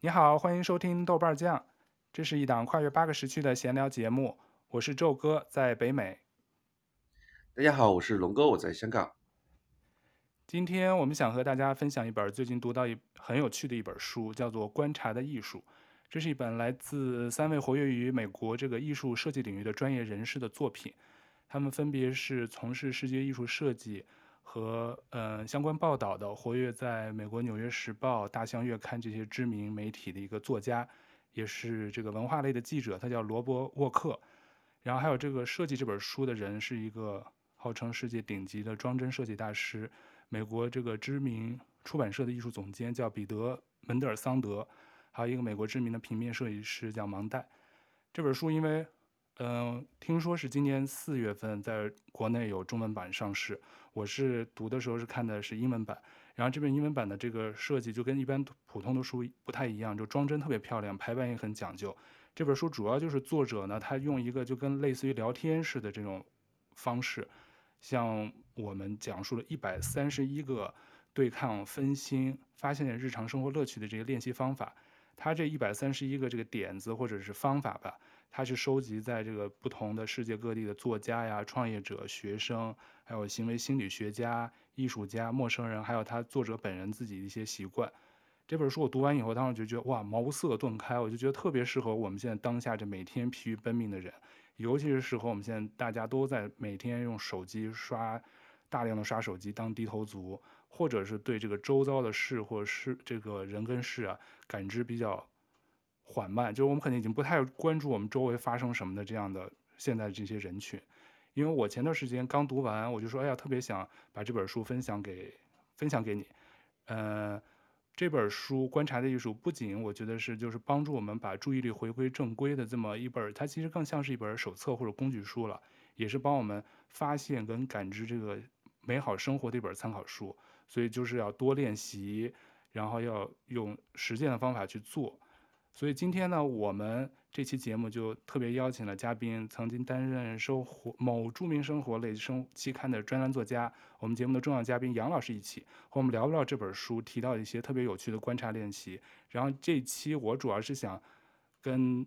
你好，欢迎收听豆瓣酱，这是一档跨越八个时区的闲聊节目。我是宙哥，在北美。大家好，我是龙哥，我在香港。今天我们想和大家分享一本最近读到一很有趣的一本书，叫做《观察的艺术》。这是一本来自三位活跃于美国这个艺术设计领域的专业人士的作品，他们分别是从事视觉艺术设计。和呃相关报道的，活跃在美国《纽约时报》、《大象月刊》这些知名媒体的一个作家，也是这个文化类的记者，他叫罗伯沃克。然后还有这个设计这本书的人是一个号称世界顶级的装帧设计大师，美国这个知名出版社的艺术总监叫彼得门德尔桑德，还有一个美国知名的平面设计师叫芒代。这本书因为嗯，听说是今年四月份在国内有中文版上市。我是读的时候是看的是英文版，然后这本英文版的这个设计就跟一般普通的书不太一样，就装帧特别漂亮，排版也很讲究。这本书主要就是作者呢，他用一个就跟类似于聊天似的这种方式，向我们讲述了一百三十一个对抗分心、发现日常生活乐趣的这个练习方法。他这一百三十一个这个点子或者是方法吧。他是收集在这个不同的世界各地的作家呀、创业者、学生，还有行为心理学家、艺术家、陌生人，还有他作者本人自己的一些习惯。这本书我读完以后，当时就觉得哇，茅塞顿开，我就觉得特别适合我们现在当下这每天疲于奔命的人，尤其是适合我们现在大家都在每天用手机刷大量的刷手机当低头族，或者是对这个周遭的事或者是这个人跟事啊感知比较。缓慢，就是我们可能已经不太关注我们周围发生什么的这样的现在这些人群，因为我前段时间刚读完，我就说，哎呀，特别想把这本书分享给分享给你。呃，这本书《观察的艺术》不仅我觉得是就是帮助我们把注意力回归正规的这么一本，它其实更像是一本手册或者工具书了，也是帮我们发现跟感知这个美好生活的一本参考书。所以就是要多练习，然后要用实践的方法去做。所以今天呢，我们这期节目就特别邀请了嘉宾，曾经担任生活某著名生活类生期刊的专栏作家，我们节目的重要嘉宾杨老师一起和我们聊聊这本书，提到一些特别有趣的观察练习。然后这期我主要是想跟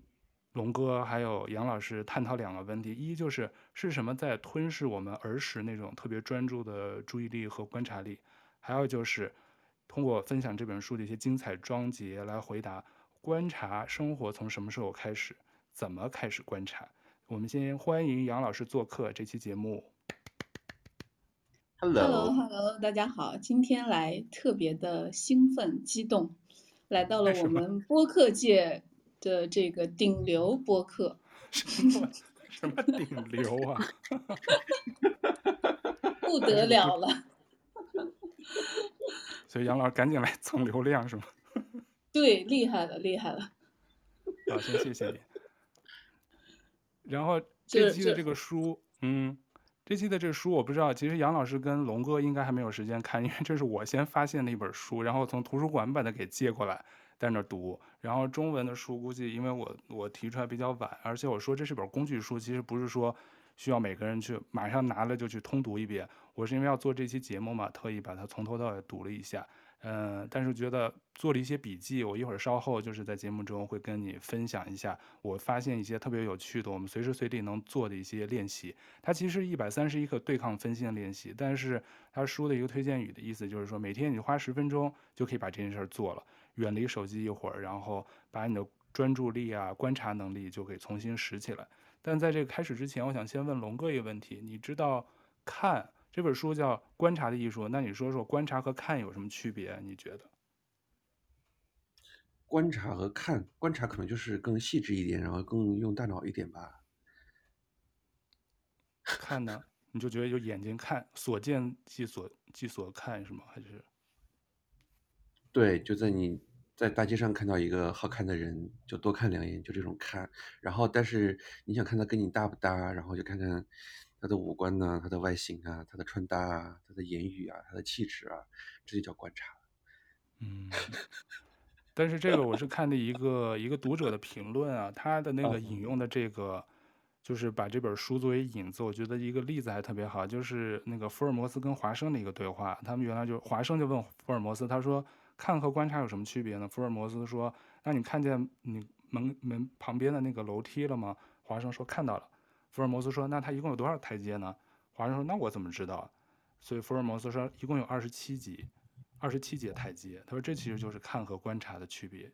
龙哥还有杨老师探讨两个问题：一就是是什么在吞噬我们儿时那种特别专注的注意力和观察力；还有就是通过分享这本书的一些精彩章节来回答。观察生活从什么时候开始？怎么开始观察？我们先欢迎杨老师做客这期节目。Hello，Hello，Hello，大家好，今天来特别的兴奋激动，来到了我们播客界的这个顶流播客。什么什么顶流啊？不得了了。所以杨老师赶紧来蹭流量是吗？对，厉害了，厉害了。好，先谢谢你。然后 这期的这个书，嗯，这期的这个书我不知道，其实杨老师跟龙哥应该还没有时间看，因为这是我先发现的一本书，然后从图书馆把它给借过来，在那儿读。然后中文的书估计因为我我提出来比较晚，而且我说这是本工具书，其实不是说需要每个人去马上拿了就去通读一遍。我是因为要做这期节目嘛，特意把它从头到尾读了一下。嗯，但是觉得做了一些笔记，我一会儿稍后就是在节目中会跟你分享一下，我发现一些特别有趣的，我们随时随地能做的一些练习。它其实一百三十一个对抗分心的练习，但是它书的一个推荐语的意思就是说，每天你花十分钟就可以把这件事儿做了，远离手机一会儿，然后把你的专注力啊、观察能力就可以重新拾起来。但在这个开始之前，我想先问龙哥一个问题，你知道看？这本书叫《观察的艺术》，那你说说观察和看有什么区别？你觉得？观察和看，观察可能就是更细致一点，然后更用大脑一点吧。看呢？你就觉得就眼睛看，所见即所即所看是吗？还是？对，就在你在大街上看到一个好看的人，就多看两眼，就这种看。然后，但是你想看他跟你搭不搭，然后就看看。他的五官呢？他的外形啊，他的穿搭啊，他的言语啊，他的气质啊，这就叫观察。嗯，但是这个我是看的一个一个读者的评论啊，他的那个引用的这个，就是把这本书作为引子，我觉得一个例子还特别好，就是那个福尔摩斯跟华生的一个对话。他们原来就华生就问福尔摩斯，他说看和观察有什么区别呢？福尔摩斯说：“那你看见你门门旁边的那个楼梯了吗？”华生说：“看到了。”福尔摩斯说：“那它一共有多少台阶呢？”华生说：“那我怎么知道？”所以福尔摩斯说：“一共有二十七级，二十七节台阶。”他说：“这其实就是看和观察的区别。”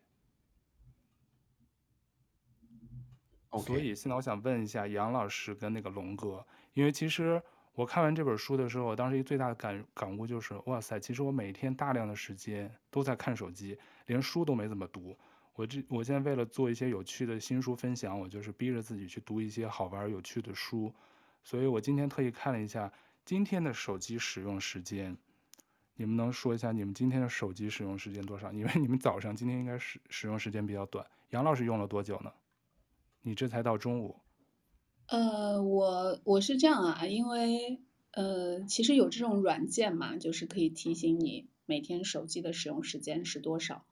Okay. 所以现在我想问一下杨老师跟那个龙哥，因为其实我看完这本书的时候，我当时一最大的感感悟就是，哇塞，其实我每天大量的时间都在看手机，连书都没怎么读。我这我现在为了做一些有趣的新书分享，我就是逼着自己去读一些好玩有趣的书。所以我今天特意看了一下今天的手机使用时间，你们能说一下你们今天的手机使用时间多少？因为你们早上今天应该使使用时间比较短。杨老师用了多久呢？你这才到中午，呃，我我是这样啊，因为呃，其实有这种软件嘛，就是可以提醒你每天手机的使用时间是多少，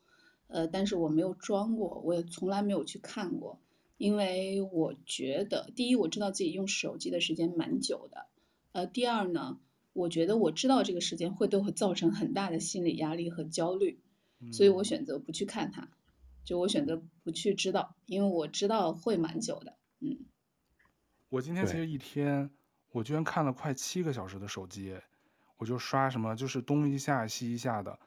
呃，但是我没有装过，我也从来没有去看过，因为我觉得，第一，我知道自己用手机的时间蛮久的，呃，第二呢，我觉得我知道这个时间会对我造成很大的心理压力和焦虑，所以我选择不去看它。就我选择不去知道，因为我知道会蛮久的。嗯，我今天其实一天，我居然看了快七个小时的手机，我就刷什么，就是东一下西一下的。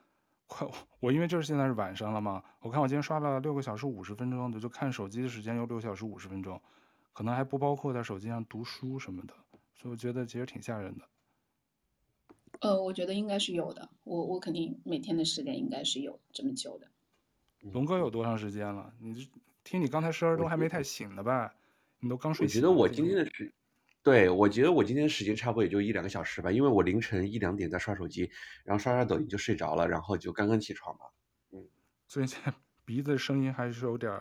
快，我因为这是现在是晚上了嘛，我看我今天刷了六个小时五十分钟的，就看手机的时间有六小时五十分钟，可能还不包括在手机上读书什么的，所以我觉得其实挺吓人的。呃，我觉得应该是有的，我我肯定每天的时间应该是有这么久的。龙哥有多长时间了？你听你刚才十二点钟还没太醒呢吧？你都刚睡醒。我觉得我今天的时，对，我觉得我今天时间差不多也就一两个小时吧，因为我凌晨一两点在刷手机，然后刷刷抖音就睡着了，然后就刚刚起床嘛。嗯，所以现在鼻子声音还是有点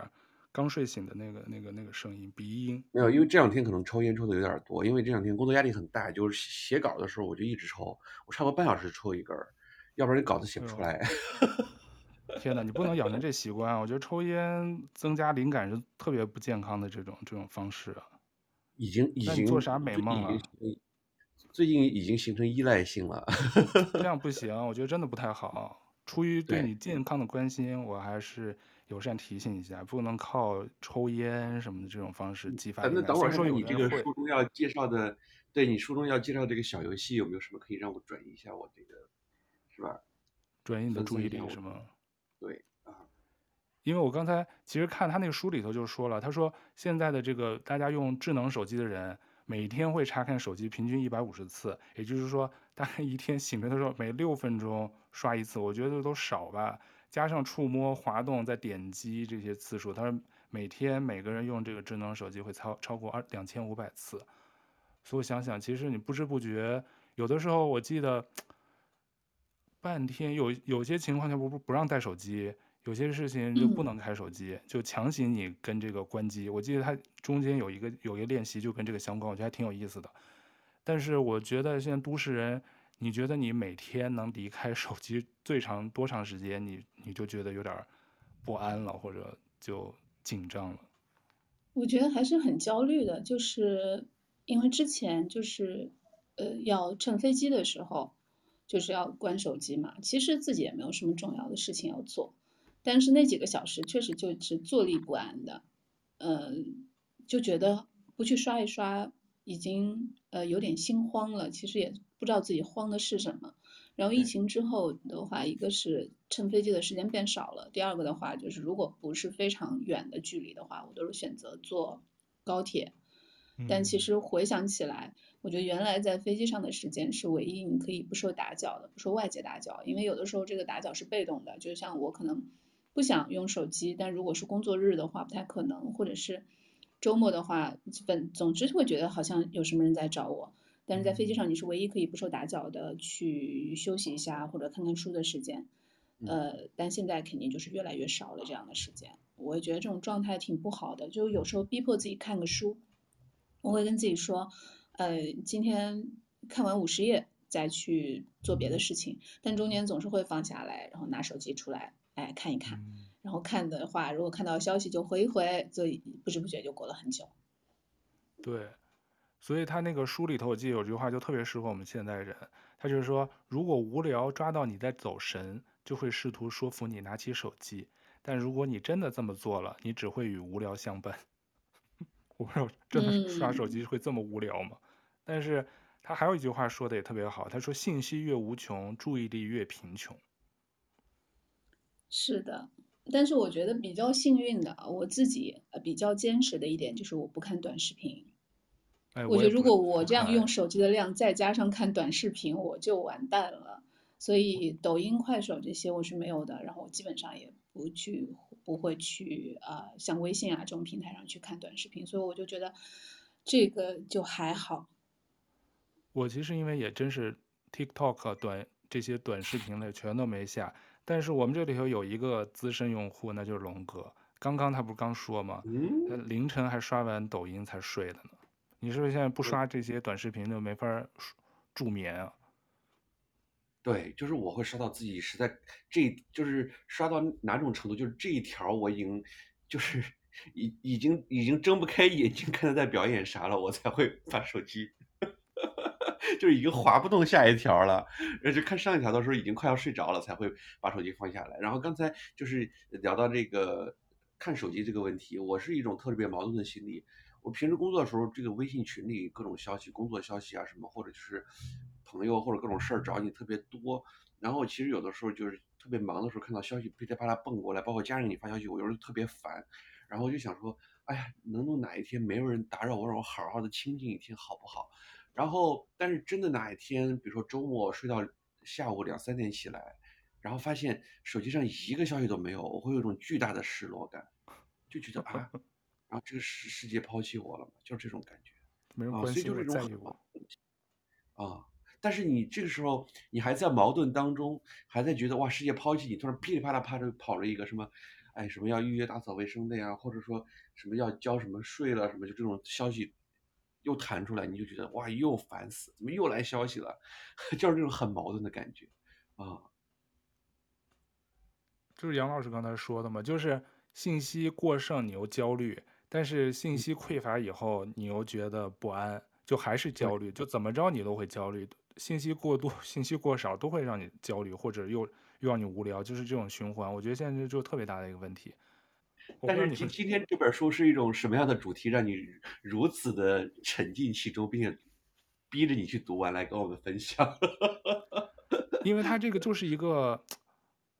刚睡醒的那个、那个、那个声音，鼻音。没有，因为这两天可能抽烟抽的有点多，因为这两天工作压力很大，就是写稿的时候我就一直抽，我差不多半小时抽一根儿，要不然你稿子写不出来。哎 天哪，你不能养成这习惯啊！我觉得抽烟增加灵感是特别不健康的这种这种方式啊。已经已经做啥美梦了？最近已经形成依赖性了。这样不行，我觉得真的不太好。出于对你健康的关心，我还是友善提醒一下，不能靠抽烟什么的这种方式激发。那等会儿说你这个书中要介绍的，对你书中要介绍这个小游戏，有没有什么可以让我转移一下我这个，是吧？转移你的注意力是吗？对啊，因为我刚才其实看他那个书里头就说了，他说现在的这个大家用智能手机的人，每天会查看手机平均一百五十次，也就是说大概一天醒着的时候每六分钟刷一次，我觉得都少吧。加上触摸、滑动、再点击这些次数，他说每天每个人用这个智能手机会超超过二两千五百次。所以我想想，其实你不知不觉，有的时候我记得。半天有有些情况下不不不让带手机，有些事情就不能开手机，嗯、就强行你跟这个关机。我记得它中间有一个有一个练习就跟这个相关，我觉得还挺有意思的。但是我觉得现在都市人，你觉得你每天能离开手机最长多长时间？你你就觉得有点不安了，或者就紧张了。我觉得还是很焦虑的，就是因为之前就是呃要乘飞机的时候。就是要关手机嘛，其实自己也没有什么重要的事情要做，但是那几个小时确实就是坐立不安的，嗯，就觉得不去刷一刷，已经呃有点心慌了。其实也不知道自己慌的是什么。然后疫情之后的话，一个是乘飞机的时间变少了，第二个的话就是如果不是非常远的距离的话，我都是选择坐高铁。但其实回想起来，我觉得原来在飞机上的时间是唯一你可以不受打搅的，不受外界打搅。因为有的时候这个打搅是被动的，就像我可能不想用手机，但如果是工作日的话不太可能，或者是周末的话，本总之会觉得好像有什么人在找我。但是在飞机上你是唯一可以不受打搅的去休息一下或者看看书的时间。呃，但现在肯定就是越来越少了这样的时间。我也觉得这种状态挺不好的，就有时候逼迫自己看个书。我会跟自己说，呃，今天看完五十页再去做别的事情，但中间总是会放下来，然后拿手机出来，哎，看一看。然后看的话，如果看到消息就回一回，所以不知不觉就过了很久。对，所以他那个书里头，我记得有句话就特别适合我们现代人，他就是说，如果无聊抓到你在走神，就会试图说服你拿起手机。但如果你真的这么做了，你只会与无聊相伴。我不知道真的刷手机会这么无聊吗？嗯、但是他还有一句话说的也特别好，他说：“信息越无穷，注意力越贫穷。”是的，但是我觉得比较幸运的，我自己比较坚持的一点就是我不看短视频。哎、我觉得如果我这样用手机的量，再加上看短视频，我就完蛋了。所以抖音、快手这些我是没有的，然后我基本上也不去，不会去啊、呃，像微信啊这种平台上去看短视频。所以我就觉得这个就还好。我其实因为也真是 TikTok 短这些短视频类全都没下。但是我们这里头有一个资深用户，那就是龙哥。刚刚他不是刚说吗？他凌晨还刷完抖音才睡的呢。你是不是现在不刷这些短视频就没法助眠啊？对，就是我会刷到自己实在这，就是刷到哪种程度，就是这一条我已经就是已已经已经睁不开眼睛看他在表演啥了，我才会把手机。就已经滑不动下一条了，而且看上一条的时候已经快要睡着了，才会把手机放下来。然后刚才就是聊到这个看手机这个问题，我是一种特别矛盾的心理。我平时工作的时候，这个微信群里各种消息、工作消息啊什么，或者就是朋友或者各种事儿找你特别多。然后其实有的时候就是特别忙的时候，看到消息噼里啪啦蹦过来，包括家人给你发消息，我有时候特别烦。然后我就想说，哎呀，能不能哪一天没有人打扰我，让我好好的清静一天，好不好？然后，但是真的哪一天，比如说周末睡到下午两三点起来，然后发现手机上一个消息都没有，我会有一种巨大的失落感，就觉得 啊，然后这个世世界抛弃我了嘛，就是这种感觉。没人关心我，在意我。啊，但是你这个时候你还在矛盾当中，还在觉得哇，世界抛弃你，突然噼里啪啦啪的跑了一个什么，哎，什么要预约打扫卫生的呀，或者说什么要交什么税了什么，就这种消息。又弹出来，你就觉得哇，又烦死，怎么又来消息了？就是这种很矛盾的感觉啊。就是杨老师刚才说的嘛，就是信息过剩，你又焦虑；但是信息匮乏以后，你又觉得不安，就还是焦虑。就怎么着你都会焦虑。信息过多、信息过少都会让你焦虑，或者又又让你无聊，就是这种循环。我觉得现在就就特别大的一个问题。但是今今天这本书是一种什么样的主题，让你如此的沉浸其中，并且逼着你去读完来跟我们分享？因为他这个就是一个，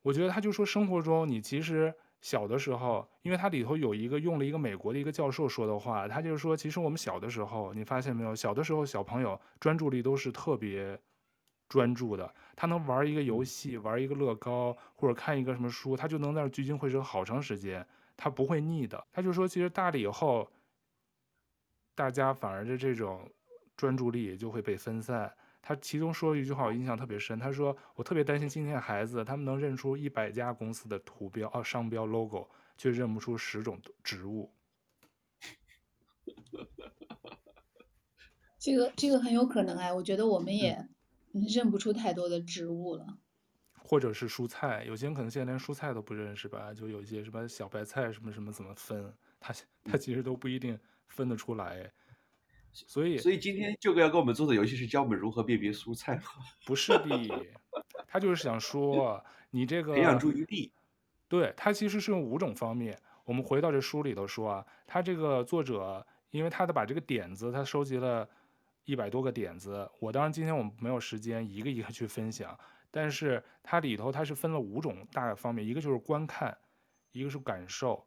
我觉得他就说生活中你其实小的时候，因为它里头有一个用了一个美国的一个教授说的话，他就是说，其实我们小的时候，你发现没有，小的时候小朋友专注力都是特别专注的，他能玩一个游戏，玩一个乐高，或者看一个什么书，他就能在那聚精会神好长时间。他不会腻的，他就说，其实大了以后，大家反而的这种专注力也就会被分散。他其中说了一句话，我印象特别深。他说：“我特别担心今天的孩子，他们能认出一百家公司的图标、哦、商标、logo，却认不出十种植物。”这个这个很有可能哎，我觉得我们也认不出太多的植物了。或者是蔬菜，有些人可能现在连蔬菜都不认识吧？就有一些什么小白菜什么什么怎么分，他他其实都不一定分得出来。所以，所以今天舅哥要跟我们做的游戏是教我们如何辨别蔬菜吗？不是的，他就是想说你这个培养注意力。对，他其实是用五种方面。我们回到这书里头说啊，他这个作者，因为他的把这个点子，他收集了一百多个点子。我当然今天我们没有时间一个一个去分享。但是它里头它是分了五种大的方面，一个就是观看，一个是感受，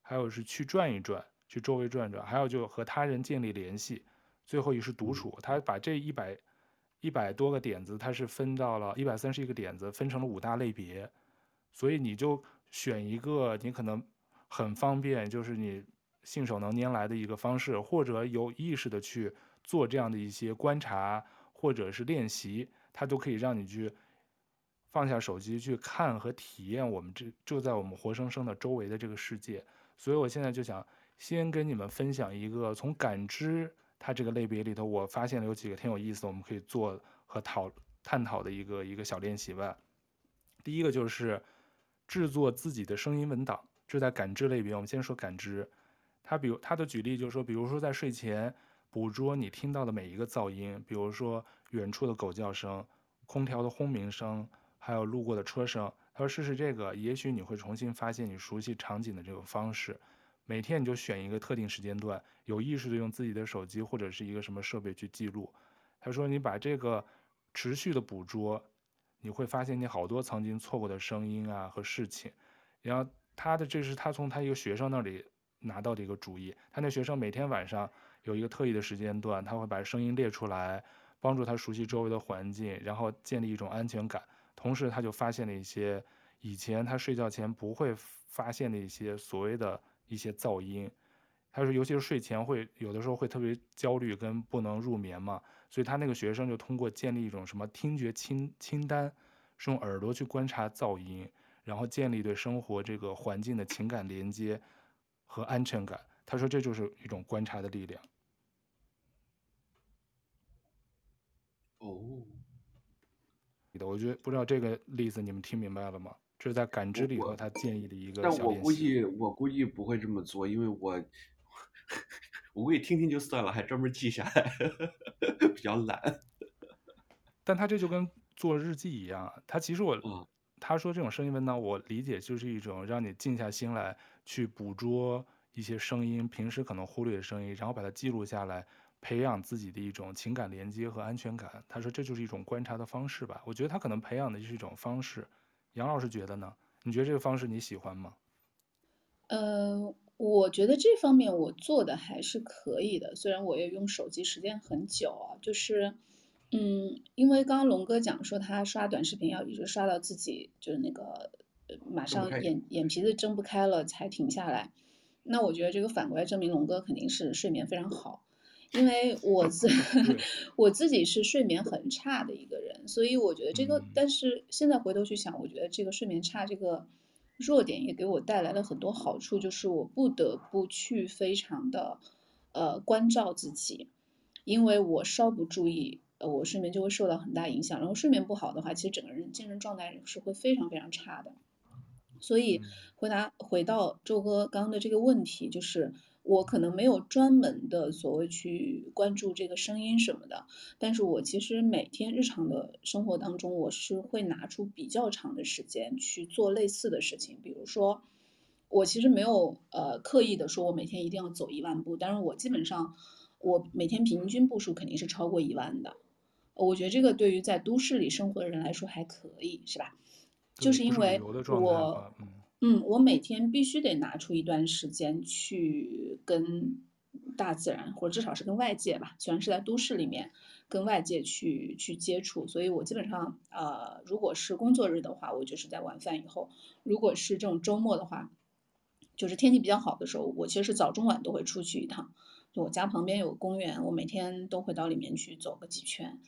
还有是去转一转，去周围转转，还有就和他人建立联系，最后一是独处。他把这一百一百多个点子，它是分到了一百三十一个点子，分成了五大类别，所以你就选一个你可能很方便，就是你信手能拈来的一个方式，或者有意识的去做这样的一些观察或者是练习，它都可以让你去。放下手机去看和体验我们这就在我们活生生的周围的这个世界，所以我现在就想先跟你们分享一个从感知它这个类别里头，我发现了有几个挺有意思的，我们可以做和讨探讨的一个一个小练习吧。第一个就是制作自己的声音文档，这在感知类别。我们先说感知，它比如它的举例就是说，比如说在睡前捕捉你听到的每一个噪音，比如说远处的狗叫声、空调的轰鸣声。还有路过的车声，他说试试这个，也许你会重新发现你熟悉场景的这个方式。每天你就选一个特定时间段，有意识的用自己的手机或者是一个什么设备去记录。他说你把这个持续的捕捉，你会发现你好多曾经错过的声音啊和事情。然后他的这是他从他一个学生那里拿到的一个主意。他那学生每天晚上有一个特异的时间段，他会把声音列出来，帮助他熟悉周围的环境，然后建立一种安全感。同时，他就发现了一些以前他睡觉前不会发现的一些所谓的。一些噪音，他说，尤其是睡前会有的时候会特别焦虑跟不能入眠嘛，所以他那个学生就通过建立一种什么听觉清清单，是用耳朵去观察噪音，然后建立对生活这个环境的情感连接和安全感。他说这就是一种观察的力量。哦，我觉得不知道这个例子你们听明白了吗？这是在感知里头，他建议的一个。但我估计，我估计不会这么做，因为我，我估计听听就算了，还专门记下来，比较懒。但他这就跟做日记一样，他其实我，嗯、他说这种声音文档，我理解就是一种让你静下心来去捕捉一些声音，平时可能忽略的声音，然后把它记录下来，培养自己的一种情感连接和安全感。他说这就是一种观察的方式吧。我觉得他可能培养的就是一种方式。杨老师觉得呢？你觉得这个方式你喜欢吗？呃，我觉得这方面我做的还是可以的，虽然我也用手机时间很久啊，就是，嗯，因为刚刚龙哥讲说他刷短视频要一直刷到自己就是那个马上眼眼皮子睁不开了才停下来，那我觉得这个反过来证明龙哥肯定是睡眠非常好。因为我自 我自己是睡眠很差的一个人，所以我觉得这个，但是现在回头去想，我觉得这个睡眠差这个弱点也给我带来了很多好处，就是我不得不去非常的呃关照自己，因为我稍不注意，呃，我睡眠就会受到很大影响，然后睡眠不好的话，其实整个人精神状态是会非常非常差的。所以回答回到周哥刚刚的这个问题，就是。我可能没有专门的所谓去关注这个声音什么的，但是我其实每天日常的生活当中，我是会拿出比较长的时间去做类似的事情。比如说，我其实没有呃刻意的说我每天一定要走一万步，但是我基本上我每天平均步数肯定是超过一万的。我觉得这个对于在都市里生活的人来说还可以，是吧？就是因为我。嗯，嗯我每天必须得拿出一段时间去跟大自然，或者至少是跟外界吧。虽然是在都市里面，跟外界去去接触，所以我基本上，呃，如果是工作日的话，我就是在晚饭以后；如果是这种周末的话，就是天气比较好的时候，我其实是早中晚都会出去一趟。就我家旁边有公园，我每天都会到里面去走个几圈。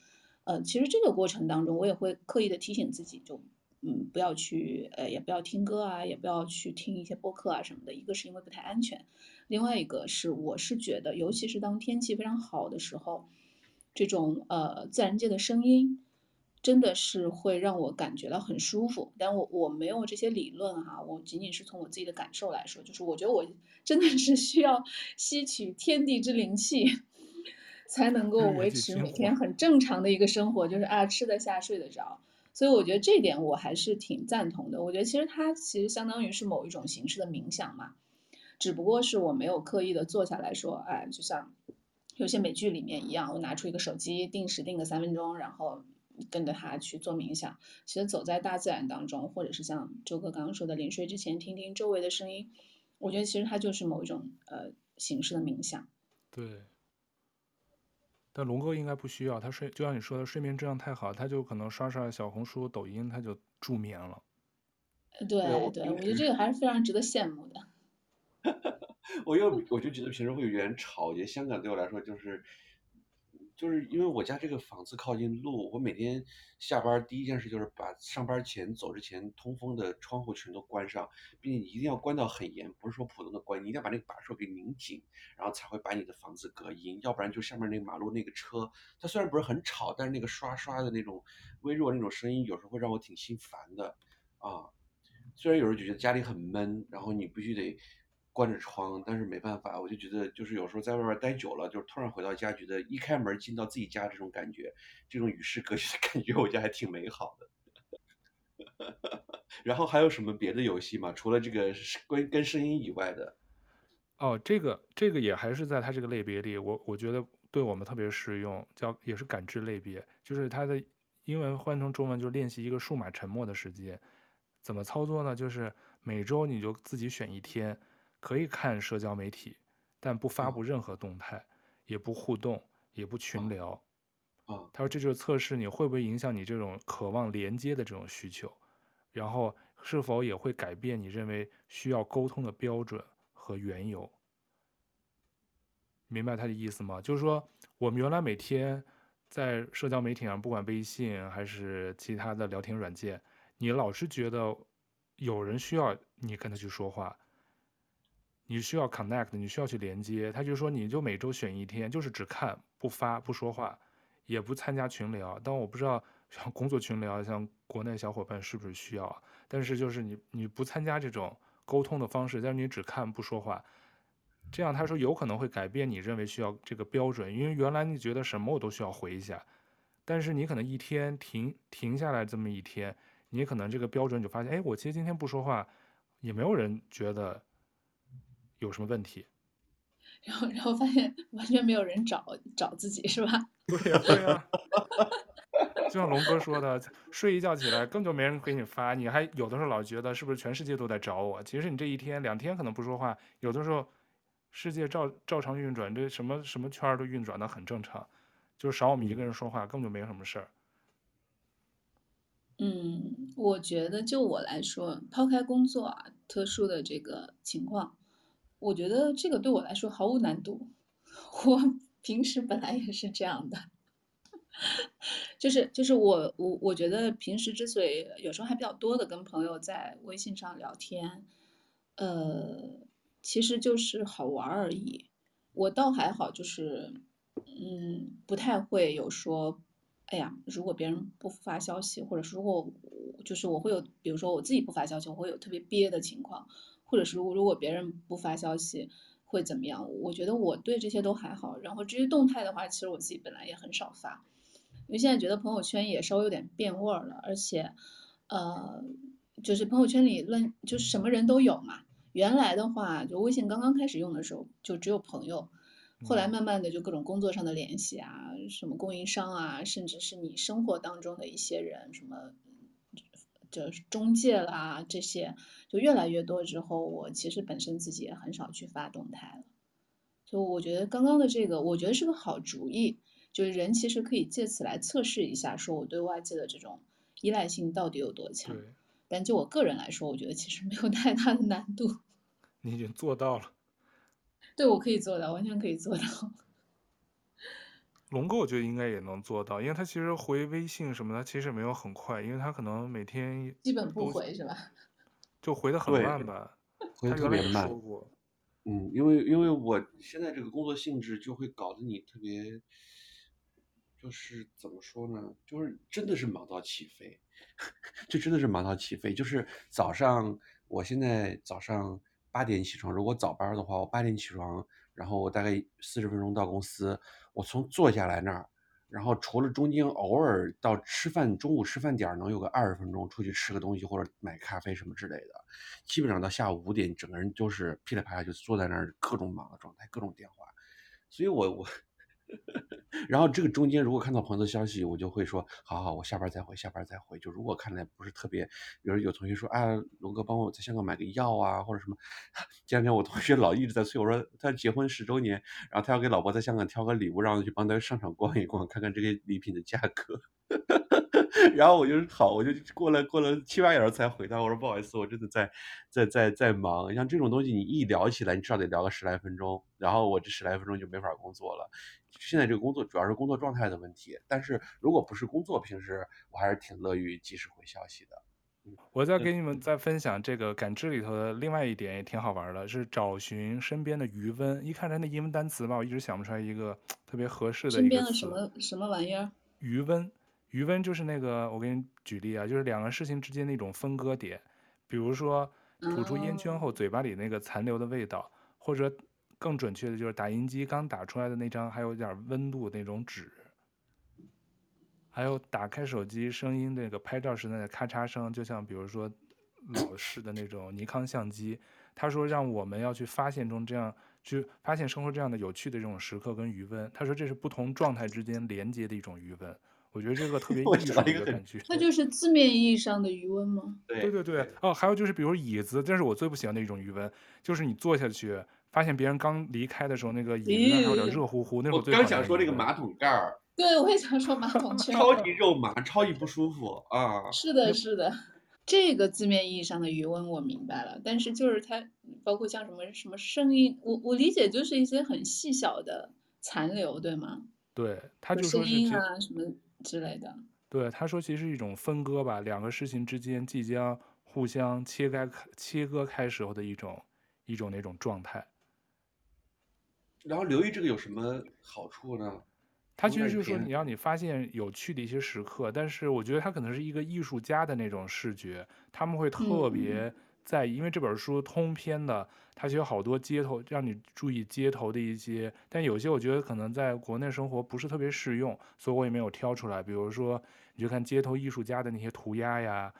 呃，其实这个过程当中，我也会刻意的提醒自己，就。嗯，不要去，呃，也不要听歌啊，也不要去听一些播客啊什么的。一个是因为不太安全，另外一个是我是觉得，尤其是当天气非常好的时候，这种呃自然界的声音，真的是会让我感觉到很舒服。但我我没有这些理论哈，我仅仅是从我自己的感受来说，就是我觉得我真的是需要吸取天地之灵气，才能够维持每天很正常的一个生活，就是啊吃得下睡得着。所以我觉得这点我还是挺赞同的。我觉得其实它其实相当于是某一种形式的冥想嘛，只不过是我没有刻意的坐下来说，哎，就像有些美剧里面一样，我拿出一个手机，定时定个三分钟，然后跟着它去做冥想。其实走在大自然当中，或者是像周哥刚刚说的，临睡之前听听周围的声音，我觉得其实它就是某一种呃形式的冥想。对。但龙哥应该不需要，他睡就像你说的，睡眠质量太好，他就可能刷刷小红书、抖音，他就助眠了。对对，我觉得这个还是非常值得羡慕的。我又我就觉得平时会有点吵，我觉得香港对我来说就是。就是因为我家这个房子靠近路，我每天下班第一件事就是把上班前走之前通风的窗户全都关上，并且一定要关到很严，不是说普通的关，你一定要把那个把手给拧紧，然后才会把你的房子隔音，要不然就下面那个马路那个车，它虽然不是很吵，但是那个刷刷的那种微弱那种声音，有时候会让我挺心烦的啊。虽然有时候觉得家里很闷，然后你必须得。关着窗，但是没办法，我就觉得就是有时候在外边待久了，就是突然回到家，觉得一开门进到自己家这种感觉，这种与世隔绝的 感觉，我觉得还挺美好的。然后还有什么别的游戏吗？除了这个跟跟声音以外的？哦，这个这个也还是在它这个类别里，我我觉得对我们特别适用，叫也是感知类别，就是它的英文换成中文就是练习一个数码沉默的时间，怎么操作呢？就是每周你就自己选一天，可以看社交媒体，但不发布任何动态，哦、也不互动，也不群聊。哦，他说这就是测试你会不会影响你这种渴望连接的这种需求，然后是否也会改变你认为需要沟通的标准。和缘由，明白他的意思吗？就是说，我们原来每天在社交媒体上，不管微信还是其他的聊天软件，你老是觉得有人需要你跟他去说话，你需要 connect，你需要去连接。他就说，你就每周选一天，就是只看不发不说话，也不参加群聊。但我不知道像工作群聊，像国内小伙伴是不是需要？但是就是你你不参加这种。沟通的方式，但是你只看不说话，这样他说有可能会改变你认为需要这个标准，因为原来你觉得什么我都需要回一下，但是你可能一天停停下来这么一天，你可能这个标准就发现，哎，我其实今天不说话，也没有人觉得有什么问题，然后然后发现完全没有人找找自己是吧？对 呀对呀。就像龙哥说的，睡一觉起来根本就没人给你发，你还有的时候老觉得是不是全世界都在找我？其实你这一天两天可能不说话，有的时候世界照照常运转，这什么什么圈都运转的很正常，就是少我们一个人说话，根本就没有什么事儿。嗯，我觉得就我来说，抛开工作啊，特殊的这个情况，我觉得这个对我来说毫无难度。我 平时本来也是这样的。就是就是我我我觉得平时之所以有时候还比较多的跟朋友在微信上聊天，呃，其实就是好玩而已。我倒还好，就是嗯，不太会有说，哎呀，如果别人不发消息，或者是如果就是我会有，比如说我自己不发消息，我会有特别憋的情况，或者是如果别人不发消息会怎么样？我觉得我对这些都还好。然后至于动态的话，其实我自己本来也很少发。因为现在觉得朋友圈也稍微有点变味儿了，而且，呃，就是朋友圈里论，就是什么人都有嘛。原来的话，就微信刚刚开始用的时候，就只有朋友，后来慢慢的就各种工作上的联系啊，什么供应商啊，甚至是你生活当中的一些人，什么，就是中介啦这些，就越来越多之后，我其实本身自己也很少去发动态了。就我觉得刚刚的这个，我觉得是个好主意。就是人其实可以借此来测试一下，说我对外界的这种依赖性到底有多强。对。但就我个人来说，我觉得其实没有太大的难度。你已经做到了。对，我可以做到，完全可以做到。龙哥，我觉得应该也能做到，因为他其实回微信什么的，其实没有很快，因为他可能每天基本不回是吧？就回的很慢吧。回的特别慢。嗯，因为因为我现在这个工作性质就会搞得你特别。就是怎么说呢？就是真的是忙到起飞，就真的是忙到起飞。就是早上，我现在早上八点起床，如果早班的话，我八点起床，然后我大概四十分钟到公司。我从坐下来那儿，然后除了中间偶尔到吃饭，中午吃饭点儿能有个二十分钟出去吃个东西或者买咖啡什么之类的，基本上到下午五点，整个人就是噼里啪啦就坐在那儿，各种忙的状态，各种电话。所以我我。然后这个中间如果看到朋友的消息，我就会说，好好，我下班再回，下班再回。就如果看来不是特别，比如有同学说，啊，龙哥帮我在香港买个药啊，或者什么。这两天我同学老一直在催我说，他结婚十周年，然后他要给老婆在香港挑个礼物，让我去帮他上场逛一逛，看看这个礼品的价格。然后我就好，我就过了过了七八小时才回他，我说不好意思，我真的在在在在忙。像这种东西，你一聊起来，你至少得聊个十来分钟，然后我这十来分钟就没法工作了。现在这个工作主要是工作状态的问题，但是如果不是工作，平时我还是挺乐于及时回消息的。我再给你们再分享这个感知里头的另外一点也挺好玩的，是找寻身边的余温。一看人的英文单词吧，我一直想不出来一个特别合适的。身边的什么什么玩意儿？余温，余温就是那个，我给你举例啊，就是两个事情之间那种分割点，比如说吐出烟圈后嘴巴里那个残留的味道，或者。更准确的就是打印机刚打出来的那张还有点温度那种纸，还有打开手机声音那个拍照时那个咔嚓声，就像比如说老式的那种尼康相机。他说让我们要去发现中这样去发现生活这样的有趣的这种时刻跟余温。他说这是不同状态之间连接的一种余温。我觉得这个特别 艺术的一个感觉。它就是字面意义上的余温吗？对对对。哦，还有就是比如椅子，这是我最不喜欢的一种余温，就是你坐下去发现别人刚离开的时候，那个椅子上有点热乎乎。那会我刚想说这个马桶盖儿。对，我也想说马桶 圈。超级肉麻，超级不舒服啊！是的，是的。这个字面意义上的余温我明白了，但是就是它包括像什么什么声音，我我理解就是一些很细小的残留，对吗？对，它就说声音啊什么之类的。对，他说其实是一种分割吧，两个事情之间即将互相切开、切割开时候的一种一种那种状态。然后留意这个有什么好处呢？他其实就是说，你让你发现有趣的一些时刻，但是我觉得他可能是一个艺术家的那种视觉，他们会特别在，因为这本书通篇的，它其实有好多街头，让你注意街头的一些，但有些我觉得可能在国内生活不是特别适用，所以我也没有挑出来。比如说，你去看街头艺术家的那些涂鸦呀，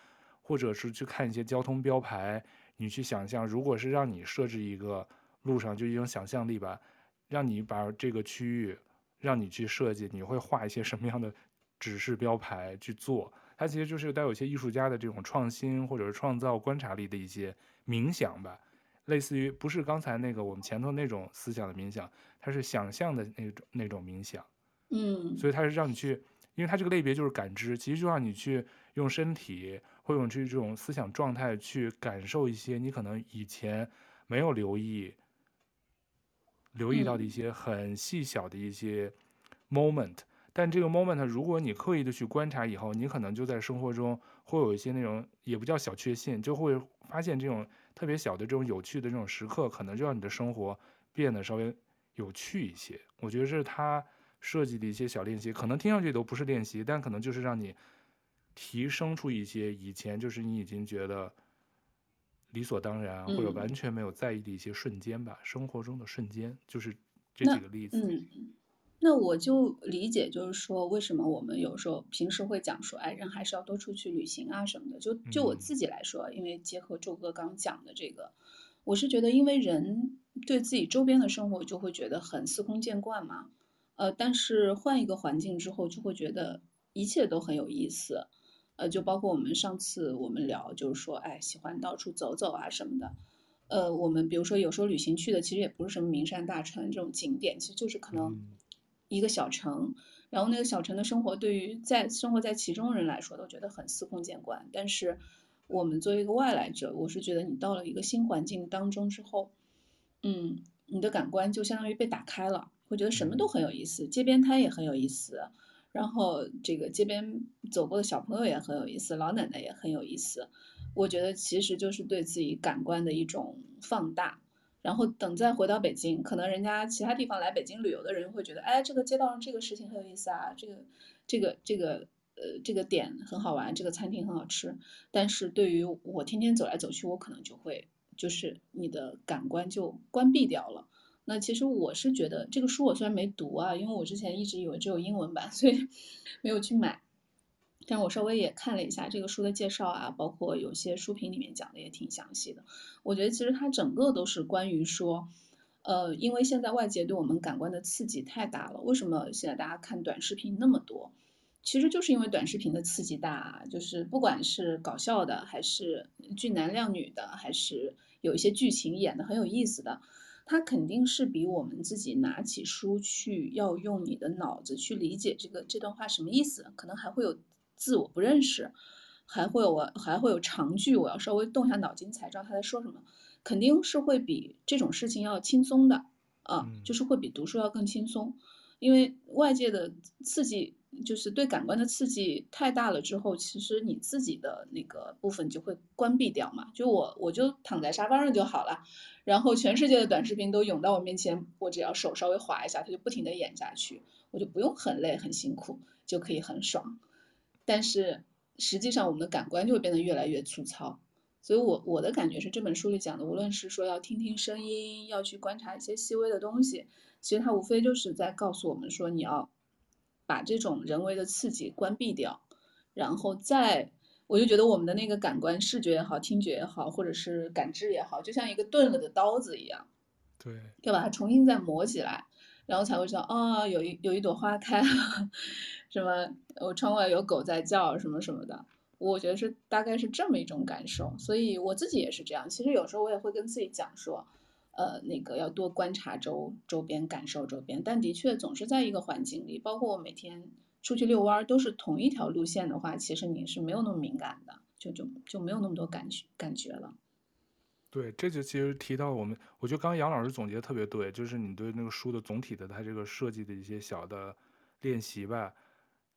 或者是去看一些交通标牌，你去想象，如果是让你设置一个路上，就一种想象力吧，让你把这个区域。让你去设计，你会画一些什么样的指示标牌去做？它其实就是带有一些艺术家的这种创新或者是创造观察力的一些冥想吧，类似于不是刚才那个我们前头那种思想的冥想，它是想象的那种那种冥想。嗯，所以它是让你去，因为它这个类别就是感知，其实就让你去用身体或用这这种思想状态去感受一些你可能以前没有留意。留意到的一些很细小的一些 moment，但这个 moment 如果你刻意的去观察以后，你可能就在生活中会有一些那种也不叫小确幸，就会发现这种特别小的这种有趣的这种时刻，可能就让你的生活变得稍微有趣一些。我觉得这是他设计的一些小练习，可能听上去都不是练习，但可能就是让你提升出一些以前就是你已经觉得。理所当然，或者完全没有在意的一些瞬间吧，嗯、生活中的瞬间，就是这几个例子。嗯，那我就理解，就是说，为什么我们有时候平时会讲说，哎，人还是要多出去旅行啊什么的。就就我自己来说，嗯、因为结合周哥刚讲的这个，我是觉得，因为人对自己周边的生活就会觉得很司空见惯嘛，呃，但是换一个环境之后，就会觉得一切都很有意思。呃，就包括我们上次我们聊，就是说，哎，喜欢到处走走啊什么的。呃，我们比如说有时候旅行去的其实也不是什么名山大川这种景点，其实就是可能一个小城。然后那个小城的生活，对于在生活在其中的人来说，都觉得很司空见惯。但是我们作为一个外来者，我是觉得你到了一个新环境当中之后，嗯，你的感官就相当于被打开了，会觉得什么都很有意思，街边摊也很有意思。然后这个街边走过的小朋友也很有意思，老奶奶也很有意思。我觉得其实就是对自己感官的一种放大。然后等再回到北京，可能人家其他地方来北京旅游的人会觉得，哎，这个街道上这个事情很有意思啊，这个这个这个呃这个点很好玩，这个餐厅很好吃。但是对于我天天走来走去，我可能就会就是你的感官就关闭掉了。那其实我是觉得这个书我虽然没读啊，因为我之前一直以为只有英文版，所以 没有去买。但我稍微也看了一下这个书的介绍啊，包括有些书评里面讲的也挺详细的。我觉得其实它整个都是关于说，呃，因为现在外界对我们感官的刺激太大了。为什么现在大家看短视频那么多？其实就是因为短视频的刺激大，就是不管是搞笑的，还是俊男靓女的，还是有一些剧情演的很有意思的。它肯定是比我们自己拿起书去要用你的脑子去理解这个这段话什么意思，可能还会有字我不认识，还会有我还会有长句，我要稍微动下脑筋才知道他在说什么，肯定是会比这种事情要轻松的啊，就是会比读书要更轻松，因为外界的刺激。就是对感官的刺激太大了之后，其实你自己的那个部分就会关闭掉嘛。就我我就躺在沙发上就好了，然后全世界的短视频都涌到我面前，我只要手稍微滑一下，它就不停的演下去，我就不用很累很辛苦，就可以很爽。但是实际上我们的感官就会变得越来越粗糙。所以我我的感觉是这本书里讲的，无论是说要听听声音，要去观察一些细微的东西，其实它无非就是在告诉我们说你要。把这种人为的刺激关闭掉，然后再，我就觉得我们的那个感官，视觉也好，听觉也好，或者是感知也好，就像一个钝了的刀子一样，对，要把它重新再磨起来，然后才会知道，啊、哦，有一有一朵花开了，什么我窗外有狗在叫，什么什么的。我觉得是大概是这么一种感受，所以我自己也是这样。其实有时候我也会跟自己讲说，呃，那个要多观察周周边，感受周边。但的确总是在一个环境里，包括我每天出去遛弯都是同一条路线的话，其实你是没有那么敏感的，就就就没有那么多感觉感觉了。对，这就其实提到我们，我觉得刚刚杨老师总结特别对，就是你对那个书的总体的它这个设计的一些小的练习吧。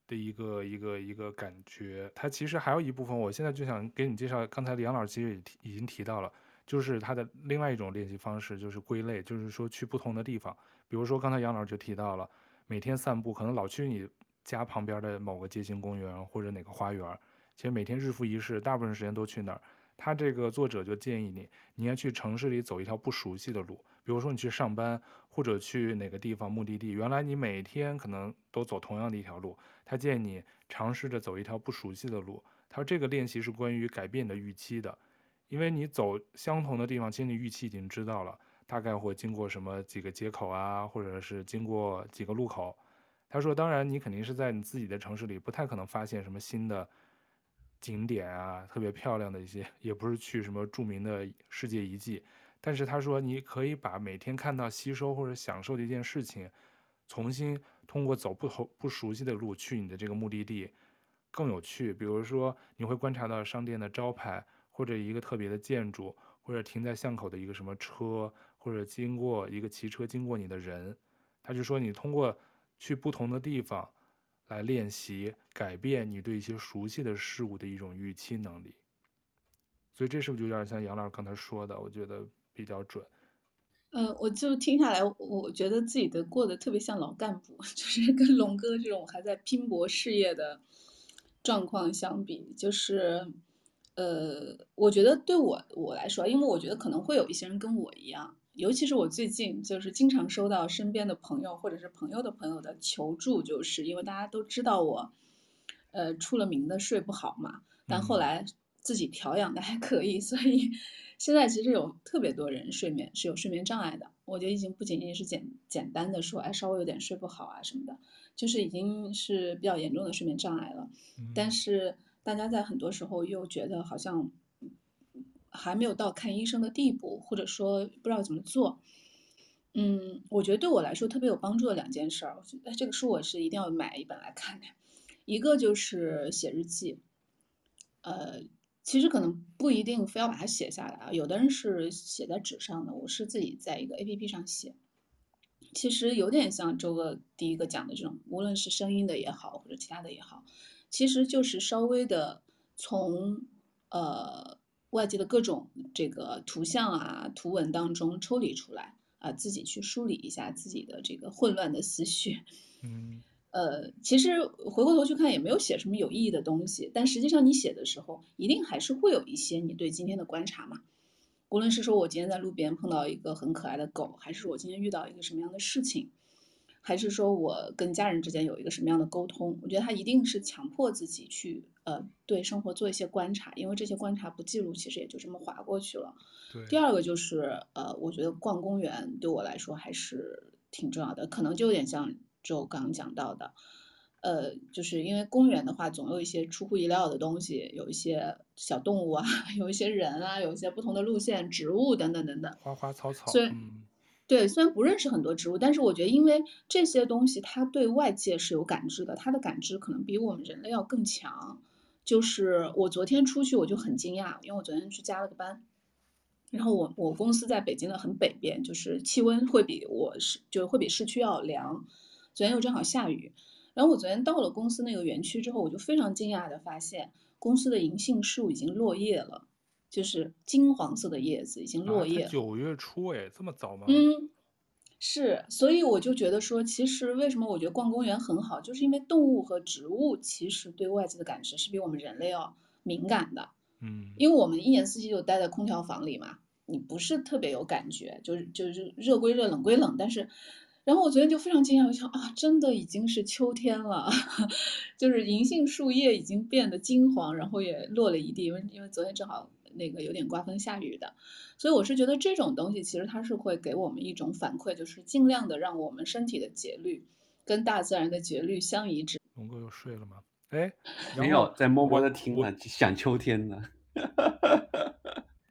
的一个一个一个感觉，它其实还有一部分，我现在就想给你介绍。刚才杨老师其实也提已经提到了，就是他的另外一种练习方式，就是归类，就是说去不同的地方。比如说刚才杨老师就提到了，每天散步，可能老去你家旁边的某个街心公园或者哪个花园，其实每天日复一日，大部分时间都去那儿。他这个作者就建议你，你要去城市里走一条不熟悉的路，比如说你去上班或者去哪个地方目的地，原来你每天可能都走同样的一条路。他建议你尝试着走一条不熟悉的路。他说这个练习是关于改变你的预期的，因为你走相同的地方，其实你预期已经知道了，大概会经过什么几个街口啊，或者是经过几个路口。他说，当然你肯定是在你自己的城市里，不太可能发现什么新的景点啊，特别漂亮的一些，也不是去什么著名的世界遗迹。但是他说，你可以把每天看到、吸收或者享受的一件事情，重新。通过走不同不熟悉的路去你的这个目的地更有趣。比如说，你会观察到商店的招牌，或者一个特别的建筑，或者停在巷口的一个什么车，或者经过一个骑车经过你的人。他就说，你通过去不同的地方来练习改变你对一些熟悉的事物的一种预期能力。所以这是不是就有点像杨老师刚才说的？我觉得比较准。嗯、呃，我就听下来，我觉得自己的过得特别像老干部，就是跟龙哥这种还在拼搏事业的状况相比，就是，呃，我觉得对我我来说，因为我觉得可能会有一些人跟我一样，尤其是我最近就是经常收到身边的朋友或者是朋友的朋友的求助，就是因为大家都知道我，呃，出了名的睡不好嘛，但后来自己调养的还可以，所以。现在其实有特别多人睡眠是有睡眠障碍的，我觉得已经不仅仅是简简单的说，哎，稍微有点睡不好啊什么的，就是已经是比较严重的睡眠障碍了。但是大家在很多时候又觉得好像还没有到看医生的地步，或者说不知道怎么做。嗯，我觉得对我来说特别有帮助的两件事儿，我觉得这个书我是一定要买一本来看的，一个就是写日记，呃。其实可能不一定非要把它写下来啊，有的人是写在纸上的，我是自己在一个 APP 上写。其实有点像周哥第一个讲的这种，无论是声音的也好，或者其他的也好，其实就是稍微的从呃外界的各种这个图像啊、图文当中抽离出来啊，自己去梳理一下自己的这个混乱的思绪。嗯。呃，其实回过头去看也没有写什么有意义的东西，但实际上你写的时候，一定还是会有一些你对今天的观察嘛。无论是说我今天在路边碰到一个很可爱的狗，还是我今天遇到一个什么样的事情，还是说我跟家人之间有一个什么样的沟通，我觉得他一定是强迫自己去呃对生活做一些观察，因为这些观察不记录，其实也就这么划过去了。对。第二个就是呃，我觉得逛公园对我来说还是挺重要的，可能就有点像。就刚刚讲到的，呃，就是因为公园的话，总有一些出乎意料的东西，有一些小动物啊，有一些人啊，有一些不同的路线、植物等等等等，花花草草。虽然、嗯、对，虽然不认识很多植物，但是我觉得，因为这些东西它对外界是有感知的，它的感知可能比我们人类要更强。就是我昨天出去，我就很惊讶，因为我昨天去加了个班，然后我我公司在北京的很北边，就是气温会比我市就会比市区要凉。昨天又正好下雨，然后我昨天到了公司那个园区之后，我就非常惊讶地发现，公司的银杏树已经落叶了，就是金黄色的叶子已经落叶。九月初哎，这么早吗？嗯，是，所以我就觉得说，其实为什么我觉得逛公园很好，就是因为动物和植物其实对外界的感知是比我们人类要敏感的。嗯，因为我们一年四季就待在空调房里嘛，你不是特别有感觉，就是就是热归热，冷归冷，但是。然后我昨天就非常惊讶，我想啊，真的已经是秋天了，就是银杏树叶已经变得金黄，然后也落了一地，因为因为昨天正好那个有点刮风下雨的，所以我是觉得这种东西其实它是会给我们一种反馈，就是尽量的让我们身体的节律跟大自然的节律相一致。龙哥又睡了吗？哎，没有，在默默的听了，想秋天呢。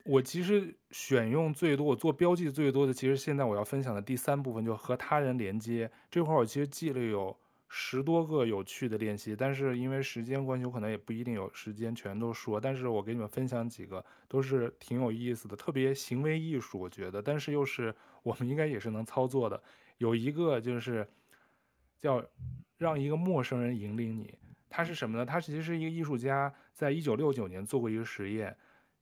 我其实选用最多，我做标记最多的，其实现在我要分享的第三部分就和他人连接这块，我其实记了有十多个有趣的练习，但是因为时间关系，我可能也不一定有时间全都说。但是我给你们分享几个，都是挺有意思的，特别行为艺术，我觉得，但是又是我们应该也是能操作的。有一个就是叫让一个陌生人引领你，他是什么呢？他其实是一个艺术家，在一九六九年做过一个实验。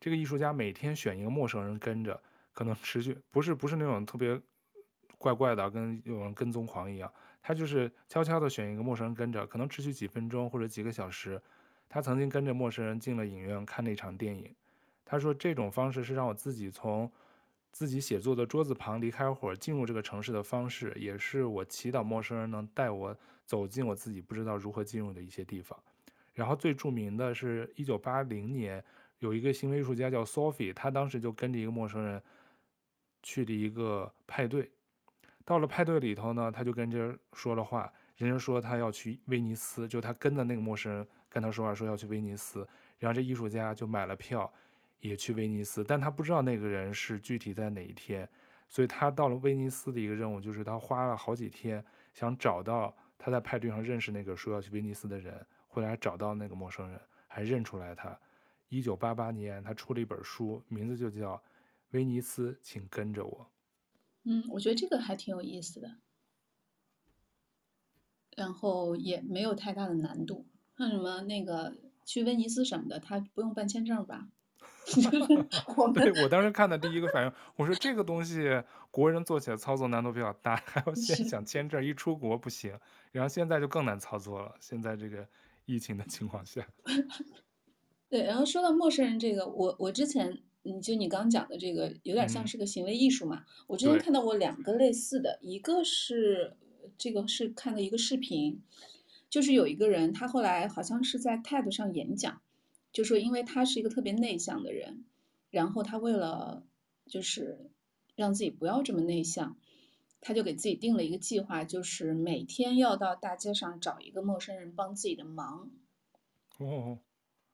这个艺术家每天选一个陌生人跟着，可能持续不是不是那种特别怪怪的，跟有人跟踪狂一样，他就是悄悄地选一个陌生人跟着，可能持续几分钟或者几个小时。他曾经跟着陌生人进了影院看那场电影，他说这种方式是让我自己从自己写作的桌子旁离开会儿，进入这个城市的方式，也是我祈祷陌生人能带我走进我自己不知道如何进入的一些地方。然后最著名的是一九八零年。有一个行为艺术家叫 Sophie，他当时就跟着一个陌生人去了一个派对。到了派对里头呢，他就跟人说了话，人家说他要去威尼斯，就他跟的那个陌生人跟他说话，说要去威尼斯。然后这艺术家就买了票，也去威尼斯，但他不知道那个人是具体在哪一天，所以他到了威尼斯的一个任务就是他花了好几天想找到他在派对上认识那个说要去威尼斯的人，后来找到那个陌生人，还认出来他。一九八八年，他出了一本书，名字就叫《威尼斯，请跟着我》。嗯，我觉得这个还挺有意思的，然后也没有太大的难度。像什么那个去威尼斯什么的，他不用办签证吧？我们对，我当时看的第一个反应，我说这个东西国人做起来操作难度比较大，还要先想签证，一出国不行。然后现在就更难操作了，现在这个疫情的情况下。对，然后说到陌生人这个，我我之前，嗯，就你刚刚讲的这个，有点像是个行为艺术嘛。嗯、我之前看到过两个类似的，一个是这个是看的一个视频，就是有一个人，他后来好像是在 TED 上演讲，就说因为他是一个特别内向的人，然后他为了就是让自己不要这么内向，他就给自己定了一个计划，就是每天要到大街上找一个陌生人帮自己的忙。哦。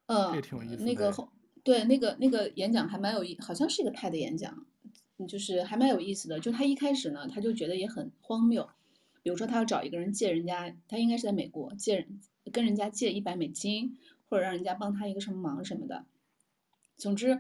嗯，那个后对那个那个演讲还蛮有意，好像是一个 TED 演讲，就是还蛮有意思的。就他一开始呢，他就觉得也很荒谬，比如说他要找一个人借人家，他应该是在美国借人跟人家借一百美金，或者让人家帮他一个什么忙什么的。总之，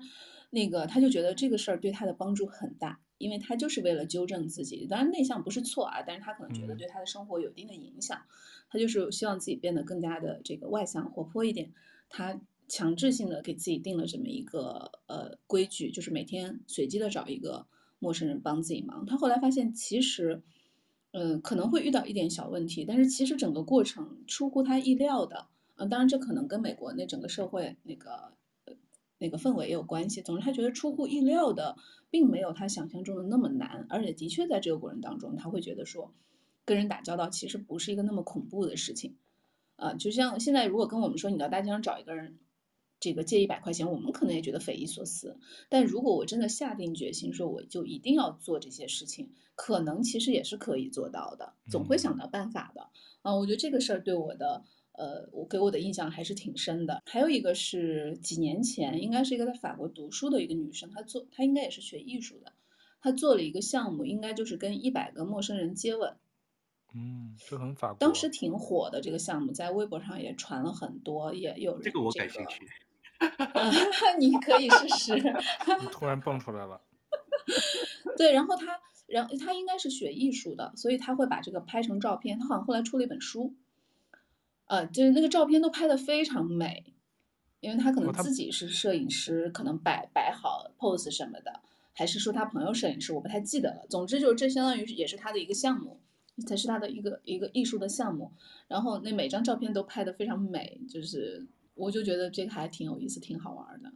那个他就觉得这个事儿对他的帮助很大，因为他就是为了纠正自己。当然内向不是错啊，但是他可能觉得对他的生活有一定的影响，他就是希望自己变得更加的这个外向活泼一点。他。强制性的给自己定了这么一个呃规矩，就是每天随机的找一个陌生人帮自己忙。他后来发现，其实，嗯、呃，可能会遇到一点小问题，但是其实整个过程出乎他意料的。嗯、当然这可能跟美国那整个社会那个呃那个氛围也有关系。总之，他觉得出乎意料的，并没有他想象中的那么难，而且的确在这个过程当中，他会觉得说，跟人打交道其实不是一个那么恐怖的事情。啊、就像现在如果跟我们说，你到大街上找一个人。这个借一百块钱，我们可能也觉得匪夷所思。但如果我真的下定决心说，我就一定要做这些事情，可能其实也是可以做到的，总会想到办法的。啊，我觉得这个事儿对我的，呃，我给我的印象还是挺深的。还有一个是几年前，应该是一个在法国读书的一个女生，她做，她应该也是学艺术的，她做了一个项目，应该就是跟一百个陌生人接吻。嗯，这很法国。当时挺火的这个项目，在微博上也传了很多，也有人、这个我感兴趣。你可以试试。你突然蹦出来了。对，然后他，然后他应该是学艺术的，所以他会把这个拍成照片。他好像后来出了一本书，呃，就是那个照片都拍的非常美，因为他可能自己是摄影师，可能摆摆好 pose 什么的，还是说他朋友摄影师，我不太记得了。总之就是这相当于也是他的一个项目，才是他的一个一个艺术的项目。然后那每张照片都拍得非常美，就是。我就觉得这个还挺有意思，挺好玩的。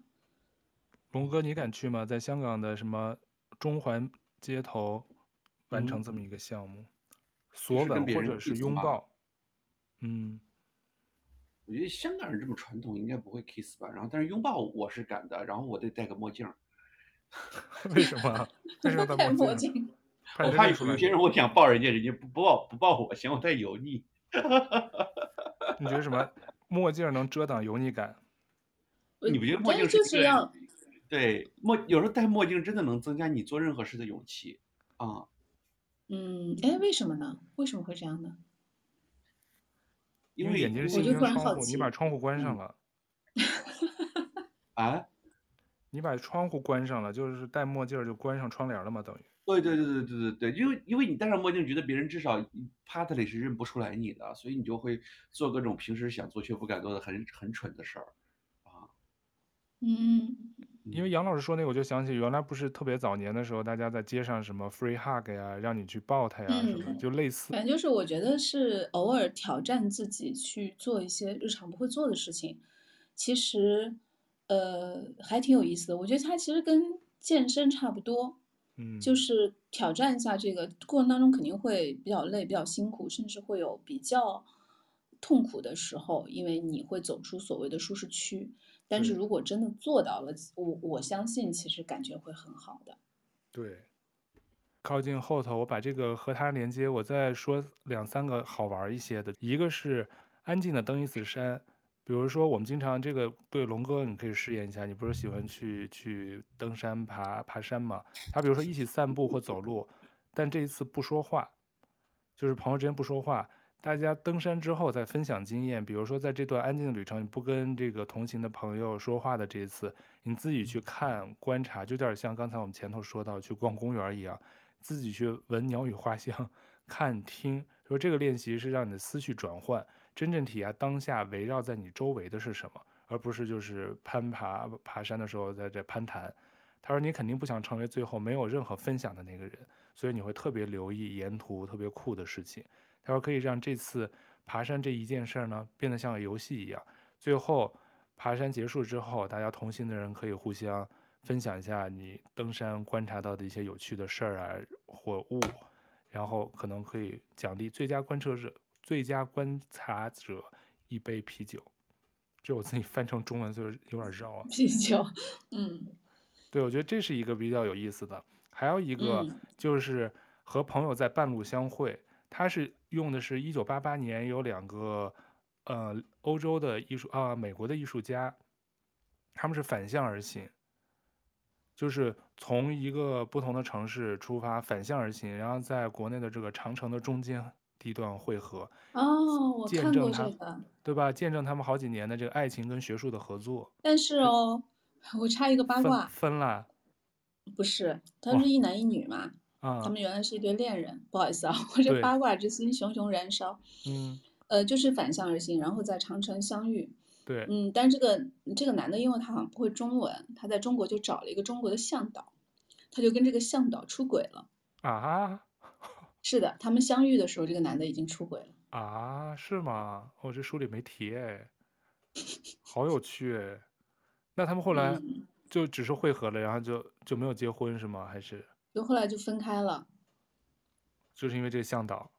龙哥，你敢去吗？在香港的什么中环街头完成这么一个项目？索吻或者是拥抱。嗯，我觉得香港人这么传统，应该不会 kiss 吧？然后，但是拥抱我是敢的，然后我得戴个墨镜。为什么？为什么戴 戴墨墨镜镜？我怕有些人我想抱人家，人家不不抱不抱我，嫌我太油腻。你觉得什么？墨镜能遮挡油腻感？你不觉得墨镜就是要对墨有时候戴墨镜真的能增加你做任何事的勇气啊？嗯，哎，为什么呢？为什么会这样呢？因为眼睛是我就心灵窗户，突然好奇你把窗户关上嗯了，啊，你把窗户关上了，就是戴墨镜就关上窗帘了嘛，等于。对对对对对对对，因为因为你戴上墨镜，觉得别人至少 partly 是认不出来你的，所以你就会做各种平时想做却不敢做的很很蠢的事儿啊。嗯，因为杨老师说那个，我就想起原来不是特别早年的时候，大家在街上什么 free hug 呀，让你去抱他呀，什么嗯就类似。反正就是我觉得是偶尔挑战自己去做一些日常不会做的事情，其实呃还挺有意思的。我觉得它其实跟健身差不多。嗯，就是挑战一下这个过程当中肯定会比较累、比较辛苦，甚至会有比较痛苦的时候，因为你会走出所谓的舒适区。但是如果真的做到了，我我相信其实感觉会很好的。对，靠近后头，我把这个和它连接，我再说两三个好玩一些的。一个是安静的登一次山。比如说，我们经常这个对龙哥，你可以试验一下。你不是喜欢去去登山爬爬山吗？他比如说一起散步或走路，但这一次不说话，就是朋友之间不说话。大家登山之后再分享经验，比如说在这段安静的旅程，你不跟这个同行的朋友说话的这一次，你自己去看观察，就有点像刚才我们前头说到去逛公园一样，自己去闻鸟语花香，看听。说这个练习是让你的思绪转换。真正体验当下围绕在你周围的是什么，而不是就是攀爬爬山的时候在这攀谈。他说你肯定不想成为最后没有任何分享的那个人，所以你会特别留意沿途特别酷的事情。他说可以让这次爬山这一件事呢变得像个游戏一样，最后爬山结束之后，大家同行的人可以互相分享一下你登山观察到的一些有趣的事儿啊或物，然后可能可以奖励最佳观测者。最佳观察者一杯啤酒，这我自己翻成中文就是有点绕啊。啤酒，嗯，对，我觉得这是一个比较有意思的。还有一个就是和朋友在半路相会，他是用的是一九八八年有两个呃欧洲的艺术啊美国的艺术家，他们是反向而行，就是从一个不同的城市出发反向而行，然后在国内的这个长城的中间。地段汇合哦，我看过这个，对吧？见证他们好几年的这个爱情跟学术的合作。但是哦，我插一个八卦，分，分了？不是，他们是一男一女嘛？啊，他们原来是一对恋人。不好意思啊，我这八卦之心熊熊燃烧。嗯，呃，就是反向而行，然后在长城相遇。对，嗯，但这个这个男的，因为他好像不会中文，他在中国就找了一个中国的向导，他就跟这个向导出轨了。啊？是的，他们相遇的时候，这个男的已经出轨了啊？是吗？我、哦、这书里没提哎，好有趣哎。那他们后来就只是会合了，嗯、然后就就没有结婚是吗？还是？就后来就分开了，就是因为这个向导。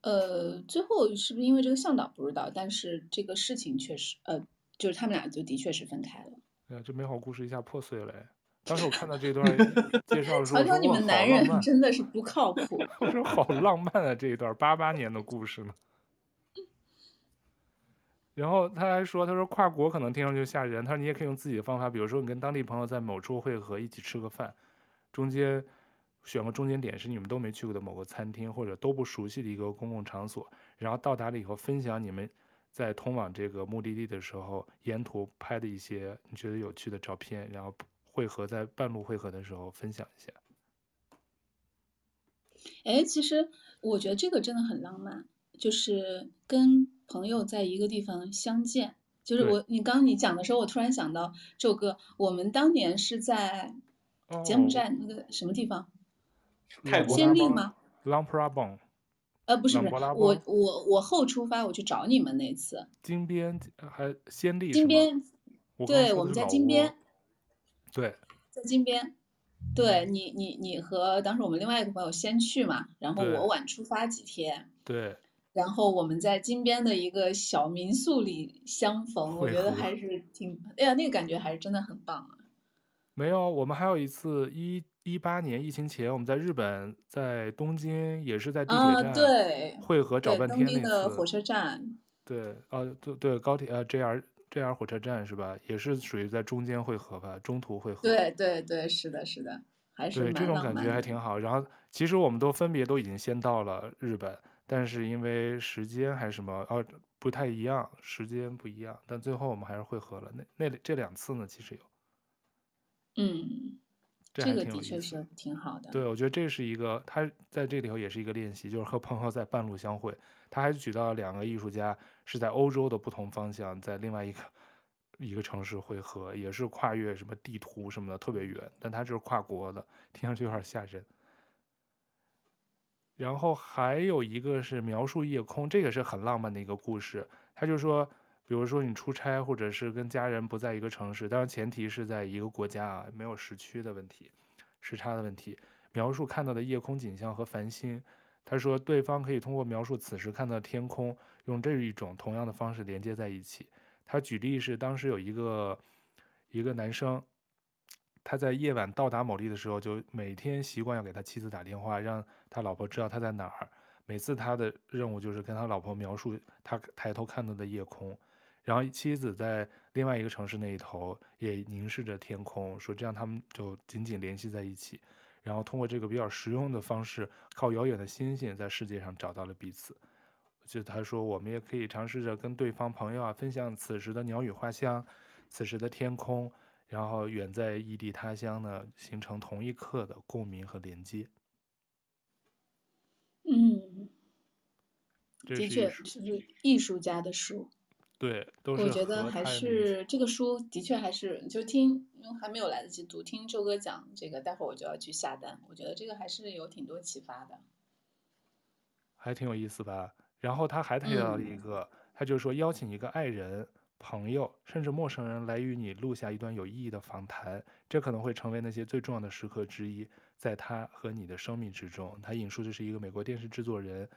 呃，最后是不是因为这个向导不知道，但是这个事情确实，呃，就是他们俩就的确是分开了。哎呀，这美好故事一下破碎了哎。当时我看到这段 介绍的时候，瞧瞧你们男人真的是不靠谱。我说好浪漫啊，这一段八八年的故事呢。然后他还说，他说跨国可能听上去吓人，他说你也可以用自己的方法，比如说你跟当地朋友在某处会合，一起吃个饭，中间选个中间点是你们都没去过的某个餐厅或者都不熟悉的一个公共场所，然后到达了以后分享你们在通往这个目的地的时候沿途拍的一些你觉得有趣的照片，然后。会合在半路汇合的时候分享一下。哎，其实我觉得这个真的很浪漫，就是跟朋友在一个地方相见。就是我，你刚刚你讲的时候，我突然想到这首歌，我们当年是在柬埔寨那个什么地方？泰国暹粒吗？Luang Prabang。呃，不是不是，我我我后出发，我去找你们那次。金边还暹粒？金边。对，我们在金边。对，在金边，对你，你你和当时我们另外一个朋友先去嘛，然后我晚出发几天，对，然后我们在金边的一个小民宿里相逢，我觉得还是挺，哎呀，那个感觉还是真的很棒啊。没有，我们还有一次一一八年疫情前，我们在日本，在东京也是在地铁啊，站对，汇合找，半天。的火车站，对，呃，对对，高铁呃 JR JR 火车站是吧？也是属于在中间汇合吧，中途汇合。对对对，是的，是的，还是对，这种感觉还。挺好。然后其实我们都分别都已经先到了日本，但是因为时间还是什么哦不太一样，时间不一样，但最后我们还是汇合了。那那这两次呢，其实有，嗯，这个。的确是挺好的。对，我觉得这是一个，他在这里头也是一个练习，就是和朋友在半路相会。他还举到了两个艺术家是在欧洲的不同方向，在另外一个一个城市会合，也是跨越什么地图什么的，特别远，但他这是跨国的，听上去有点吓人。然后还有一个是描述夜空，这个是很浪漫的一个故事。他就说，比如说你出差，或者是跟家人不在一个城市，当然前提是在一个国家啊，没有时区的问题，时差的问题。描述看到的夜空景象和繁星。他说，对方可以通过描述此时看到的天空，用这一种同样的方式连接在一起。他举例是，当时有一个一个男生，他在夜晚到达某地的时候，就每天习惯要给他妻子打电话，让他老婆知道他在哪儿。每次他的任务就是跟他老婆描述他抬头看到的夜空，然后妻子在另外一个城市那一头也凝视着天空，说这样他们就紧紧联系在一起。然后通过这个比较实用的方式，靠遥远的星星在世界上找到了彼此。就他说，我们也可以尝试着跟对方朋友啊分享此时的鸟语花香，此时的天空，然后远在异地他乡呢，形成同一刻的共鸣和连接。嗯，的确是艺术，是艺术家的书。对，都是我觉得还。是这个书的确还是就听，因为还没有来得及读，听周哥讲这个，待会儿我就要去下单。我觉得这个还是有挺多启发的。还挺有意思吧？然后他还提到了一嗯个，他就说邀请一个爱人、朋友，甚至陌生人来与你录下一段有意义的访谈，这可能会成为那些最重要的时刻之一，在他和你的生命之中。他引述的是一个美国电视制作人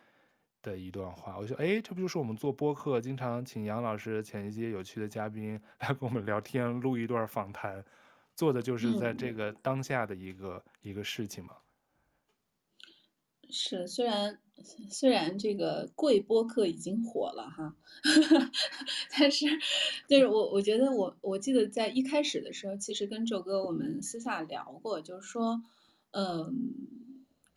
的一段话，我就说，哎，这不就是我们做播客经常请杨老师、请一些有趣的嘉宾来跟我们聊天，录一段访谈，做的就是在这个当下的一个、一个事情嘛。是，虽然虽然这个贵播客已经火了哈，但是就是我我觉得我我记得在一开始的时候，其实跟周哥我们私下聊过，就是说，嗯，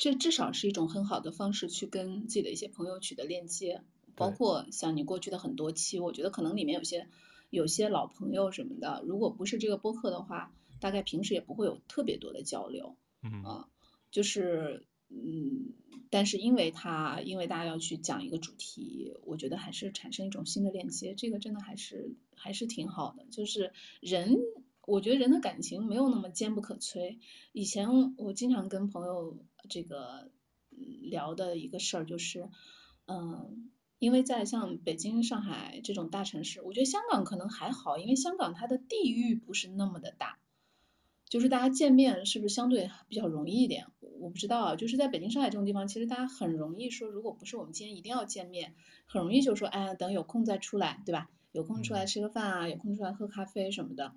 这至少是一种很好的方式去跟自己的一些朋友取得链接，包括像你过去的很多期，我觉得可能里面有些有些老朋友什么的，如果不是这个播客的话，大概平时也不会有特别多的交流，嗯啊，就是。嗯，但是因为他，因为大家要去讲一个主题，我觉得还是产生一种新的链接，这个真的还是还是挺好的。就是人，我觉得人的感情没有那么坚不可摧。以前我经常跟朋友这个聊的一个事儿就是，嗯，因为在像北京、上海这种大城市，我觉得香港可能还好，因为香港它的地域不是那么的大。就是大家见面是不是相对比较容易一点？我不知道啊。就是在北京、上海这种地方，其实大家很容易说，如果不是我们今天一定要见面，很容易就说，哎，等有空再出来，对吧？有空出来吃个饭啊，有空出来喝咖啡什么的。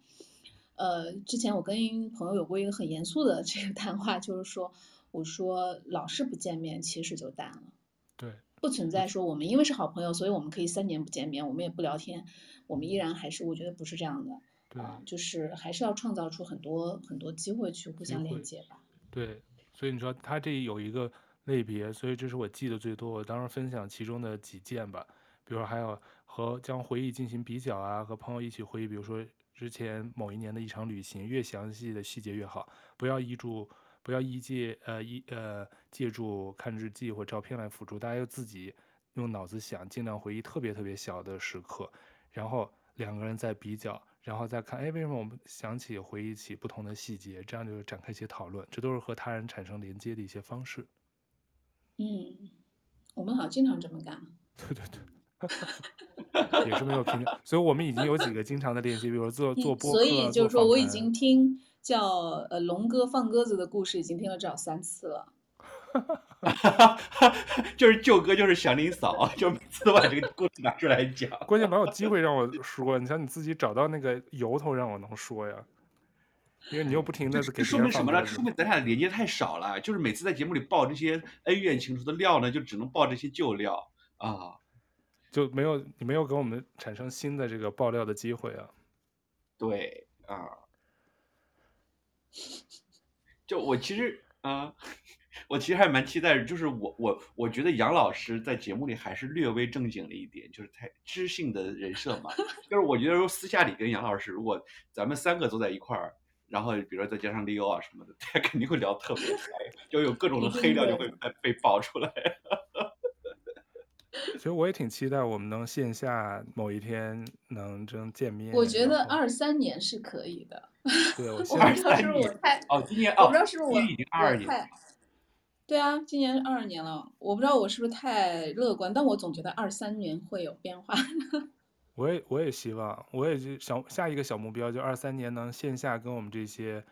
呃，之前我跟朋友有过一个很严肃的 这个谈话，就是说，我说老是不见面，其实就淡了。对，不存在说我们因为是好朋友，所以我们可以三年不见面，我们也不聊天，我们依然还是，我觉得不是这样的。啊，就是还是要创造出很多很多机会去互相连接吧。对，所以你说他这有一个类别，所以这是我记得最多。我当时分享其中的几件吧，比如说还有和将回忆进行比较啊，和朋友一起回忆，比如说之前某一年的一场旅行，越详细的细节越好，不要依住，不要依借呃依呃借助看日记或照片来辅助，大家要自己用脑子想，尽量回忆特别特别小的时刻，然后两个人再比较。然后再看，哎，为什么我们想起、回忆起不同的细节？这样就展开一些讨论，这都是和他人产生连接的一些方式。嗯，我们好像经常这么干。对 对对。也是没有评价，所以我们已经有几个经常的练习，比如做做播客，所以就是说，我已经听叫呃龙哥放鸽子的故事，已经听了至少三次了。就是舅哥，就是祥林嫂，就每次都把这个故事拿出来讲。关键没有机会让我说，你想你自己找到那个由头让我能说呀，因为你又不停的给说明什么呢？说明咱俩连接太少了。就是每次在节目里爆这些恩怨情仇的料呢，就只能爆这些旧料啊，就没有你没有给我们产生新的这个爆料的机会啊。对啊，就我其实啊。我其实还蛮期待，就是我我我觉得杨老师在节目里还是略微正经了一点，就是太知性的人设嘛。就是我觉得说私下里跟杨老师，如果咱们三个坐在一块儿，然后比如说再加上 Leo 啊什么的，他肯定会聊特别嗨，就有各种的黑料就会被爆出来。其实我也挺期待我们能线下某一天能真见面。我觉得二三年是可以的。对，我我不知道是不是我太哦，今年哦，我不知道是不是我已经二二年。对啊，今年二二年了，我不知道我是不是太乐观，但我总觉得二三年会有变化。我也我也希望，我也就想下一个小目标，就二三年能线下跟我们这些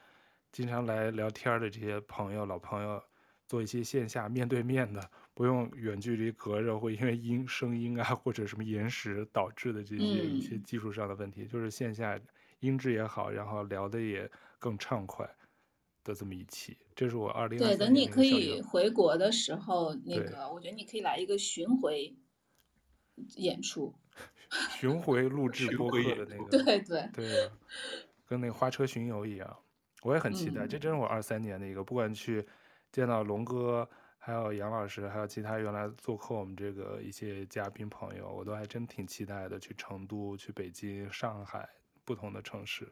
经常来聊天的这些朋友、老朋友做一些线下面对面的，不用远距离隔着，会因为音声音啊或者什么延时导致的这些一些技术上的问题，嗯、就是线下音质也好，然后聊的也更畅快。的这么一期，这是我二零对，等你可以回国的时候，那个我觉得你可以来一个巡回演出，巡回录制播客的那个，对对。对，跟那个花车巡游一样，我也很期待。嗯、这真是我二三年的一个，不管去见到龙哥，还有杨老师，还有其他原来做客我们这个一些嘉宾朋友，我都还真挺期待的。去成都、去北京、上海不同的城市。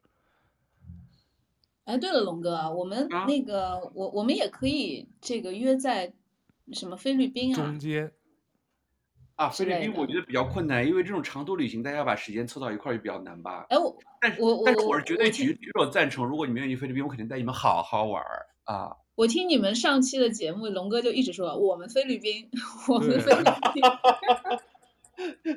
哎，对了，龙哥，我们那个，啊、我我们也可以这个约在什么菲律宾啊？中间啊，菲律宾我觉得比较困难，因为这种长途旅行，大家把时间凑到一块儿就比较难吧。哎，我但是我但是我是绝对举举举手赞成，如果你们愿意菲律宾，我肯定带你们好好玩儿啊。我听你们上期的节目，龙哥就一直说我们菲律宾，我们菲律宾。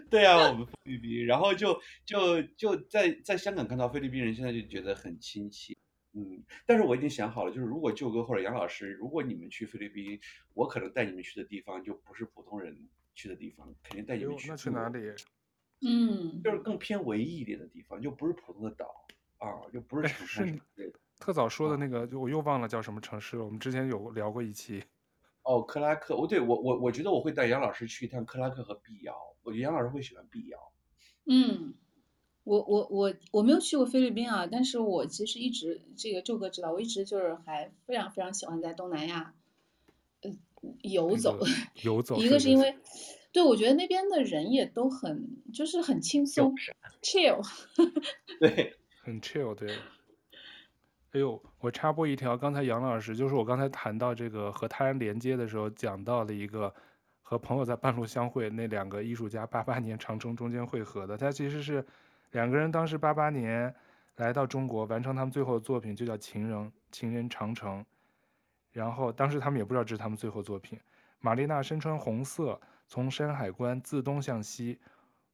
对啊，我们菲律宾，然后就就就在在香港看到菲律宾人，现在就觉得很亲切。嗯，但是我已经想好了，就是如果舅哥或者杨老师，如果你们去菲律宾，我可能带你们去的地方就不是普通人去的地方，肯定带你们去。那去哪里？嗯，就是更偏文艺一点的地方，就不是普通的岛啊，就不是城市。是特早说的那个，就我又忘了叫什么城市了。我们之前有聊过一期。哦，克拉克。我，对，我我我觉得我会带杨老师去一趟克拉克和碧瑶，我觉得杨老师会喜欢碧瑶。嗯。我我我我没有去过菲律宾啊，但是我其实一直这个舅哥知道，我一直就是还非常非常喜欢在东南亚，呃，游走，游走。一个是因为，对，我觉得那边的人也都很就是很轻松，chill，对，很 chill，对。哎呦，我插播一条，刚才杨老师就是我刚才谈到这个和他人连接的时候讲到的一个和朋友在半路相会，那两个艺术家八八年长城中间汇合的，他其实是。两个人当时八八年来到中国，完成他们最后的作品，就叫《情人》，《情人长城》。然后当时他们也不知道这是他们最后作品。玛丽娜身穿红色，从山海关自东向西；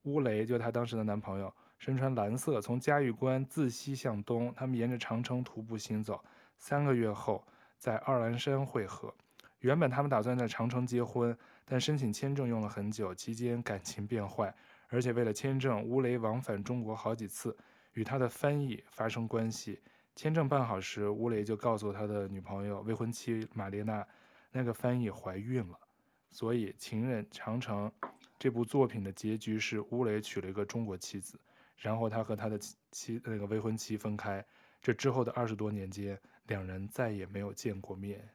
乌雷就是她当时的男朋友，身穿蓝色，从嘉峪关自西向东。他们沿着长城徒步行走，三个月后在二郎山会合。原本他们打算在长城结婚，但申请签证用了很久，期间感情变坏。而且为了签证，乌雷往返中国好几次，与他的翻译发生关系。签证办好时，乌雷就告诉他的女朋友、未婚妻玛丽娜，那个翻译怀孕了。所以，《情人长城》这部作品的结局是乌雷娶了一个中国妻子，然后他和他的妻那个未婚妻分开。这之后的二十多年间，两人再也没有见过面。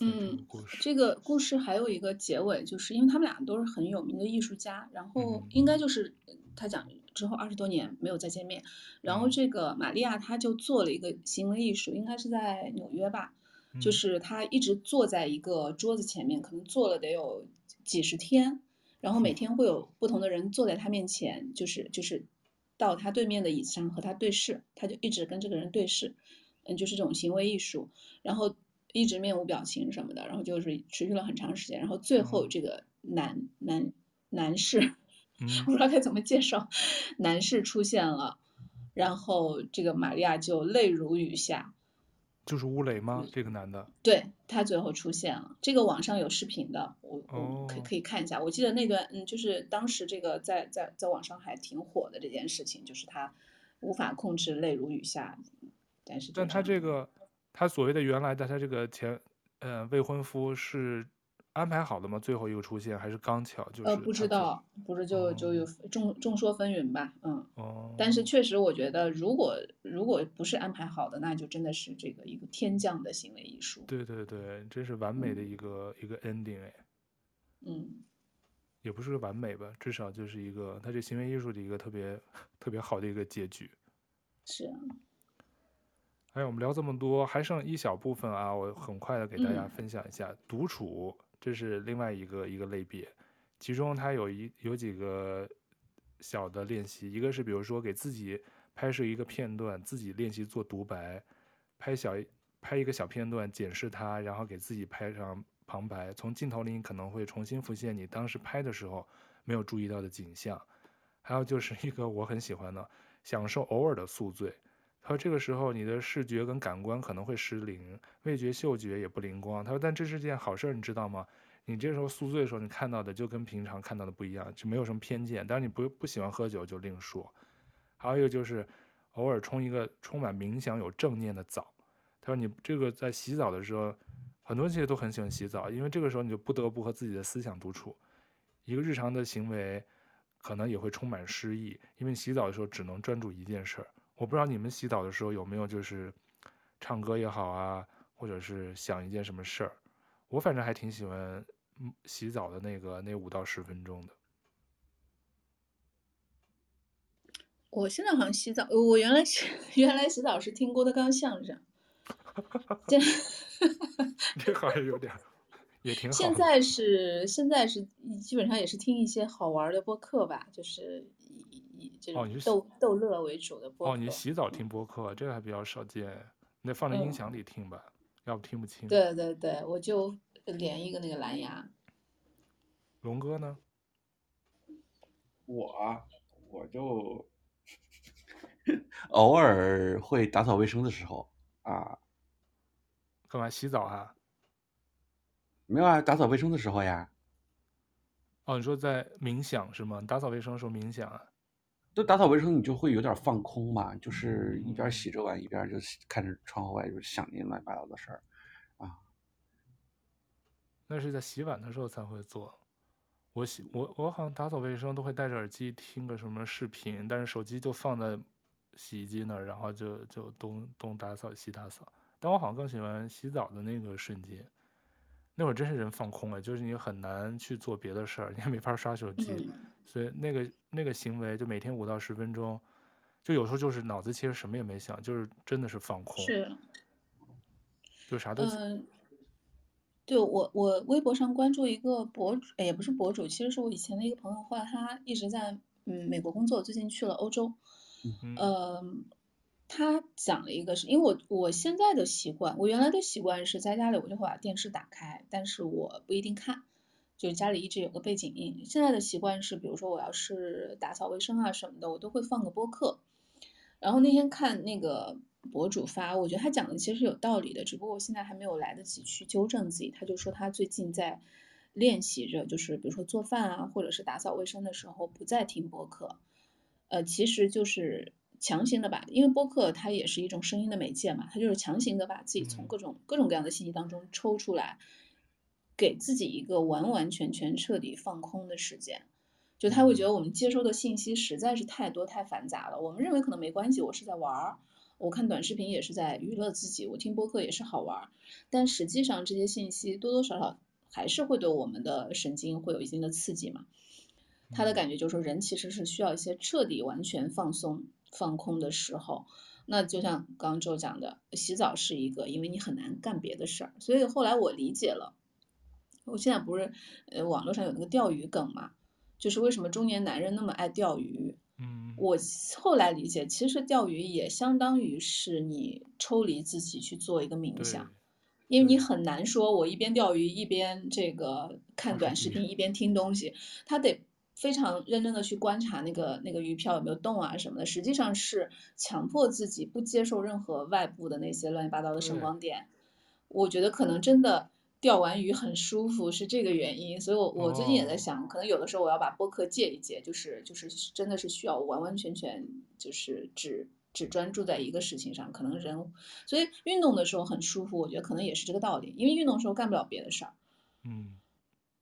嗯，这个故事还有一个结尾，就是因为他们俩都是很有名的艺术家，然后应该就是他讲之后二十多年没有再见面，然后这个玛利亚她就做了一个行为艺术，应该是在纽约吧，就是他一直坐在一个桌子前面，可能坐了得有几十天，然后每天会有不同的人坐在他面前，就是就是到他对面的椅子上和他对视，他就一直跟这个人对视，嗯，就是这种行为艺术，然后。一直面无表情什么的，然后就是持续了很长时间，然后最后这个男男男士，我，不知道该怎么介绍，男士出现了，然后这个玛利亚就泪如雨下。就是乌雷吗？这个男的，对，他最后出现了。这个网上有视频的，我我可以可以看一下。哦、我记得那段，嗯，就是当时这个在在在网上还挺火的这件事情，就是他无法控制泪如雨下。但是，但他这个他所谓的原来的他这个前呃未婚夫是。安排好的吗？最后一个出现还是刚巧？就是呃，不知道，不是就就有众众说纷纭吧，嗯。哦。但是确实，我觉得如果如果不是安排好的，那就真的是这个一个天降的行为艺术。对对对，真是完美的一个、嗯、一个 ending 哎。嗯。也不是个完美吧，至少就是一个他这行为艺术的一个特别 特别好的一个结局。是啊。哎，我们聊这么多，还剩一小部分啊，我很快的给大家分享一下、嗯、独处。这是另外一个一个类别，其中它有一有几个小的练习，一个是比如说给自己拍摄一个片段，自己练习做独白，拍小拍一个小片段，检视它，然后给自己拍上旁白，从镜头里你可能会重新浮现你当时拍的时候没有注意到的景象。还有就是一个我很喜欢的，享受偶尔的宿醉。他说这个时候你的视觉跟感官可能会失灵，味觉、嗅觉也不灵光。他说，但这是件好事，你知道吗？你这时候宿醉的时候，你看到的就跟平常看到的不一样，就没有什么偏见。当然你不不喜欢喝酒就另说。还有一个就是偶尔冲一个充满冥想、有正念的澡。他说你这个在洗澡的时候，很多其实都很喜欢洗澡，因为这个时候你就不得不和自己的思想独处。一个日常的行为可能也会充满诗意，因为洗澡的时候只能专注一件事儿。我不知道你们洗澡的时候有没有就是唱歌也好啊，或者是想一件什么事儿。我反正还挺喜欢洗澡的那个那五到十分钟的。我现在好像洗澡，我原来洗 原来洗澡是听郭德纲相声。这这好像有点也挺好。现在是现在是基本上也是听一些好玩的播客吧，就是。以这种逗逗乐为主的播客。哦，你洗澡听播客，这个还比较少见。你得放在音响里听吧，嗯、要不听不清。对对对，我就连一个那个蓝牙。龙哥呢？我我就 偶尔会打扫卫生的时候啊。干嘛洗澡啊？没有啊，打扫卫生的时候呀。哦，你说在冥想是吗？打扫卫生的时候冥想啊？就打扫卫生，你就会有点放空嘛，就是一边洗着碗，一边就看着窗户外，就想那乱七八糟的事儿，啊。那是在洗碗的时候才会做。我洗我我好像打扫卫生都会戴着耳机听个什么视频，但是手机就放在洗衣机那儿，然后就就东东打扫西打扫。但我好像更喜欢洗澡的那个瞬间，那会儿真是人放空了，就是你很难去做别的事儿，你也没法刷手机。所以那个那个行为就每天五到十分钟，就有时候就是脑子其实什么也没想，就是真的是放空，是，就啥都。嗯，对我我微博上关注一个博主，也不是博主，其实是我以前的一个朋友，后来他一直在嗯美国工作，最近去了欧洲，嗯，呃，他讲了一个是因为我我现在的习惯，我原来的习惯是在家里我就会把电视打开，但是我不一定看。就是家里一直有个背景音。现在的习惯是，比如说我要是打扫卫生啊什么的，我都会放个播客。然后那天看那个博主发，我觉得他讲的其实是有道理的，只不过我现在还没有来得及去纠正自己。他就说他最近在练习着，就是比如说做饭啊，或者是打扫卫生的时候不再听播客。呃，其实就是强行的把，因为播客它也是一种声音的媒介嘛，它就是强行的把自己从各种各种各样的信息当中抽出来。给自己一个完完全全彻底放空的时间，就他会觉得我们接收的信息实在是太多太繁杂了。我们认为可能没关系，我是在玩儿，我看短视频也是在娱乐自己，我听播客也是好玩儿。但实际上这些信息多多少少还是会对我们的神经会有一定的刺激嘛。他的感觉就是说，人其实是需要一些彻底完全放松放空的时候。那就像刚刚周讲的，洗澡是一个，因为你很难干别的事儿。所以后来我理解了。我现在不是，呃，网络上有那个钓鱼梗嘛，就是为什么中年男人那么爱钓鱼？嗯，我后来理解，其实钓鱼也相当于是你抽离自己去做一个冥想，因为你很难说，我一边钓鱼一边这个看短视频一边听东西，他得非常认真的去观察那个那个鱼漂有没有动啊什么的，实际上是强迫自己不接受任何外部的那些乱七八糟的声光点。我觉得可能真的钓完鱼很舒服是这个原因，所以我我最近也在想，可能有的时候我要把播客戒一戒，就是就是真的是需要完完全全就是只。只专注在一个事情上，可能人，所以运动的时候很舒服，我觉得可能也是这个道理，因为运动的时候干不了别的事儿。嗯，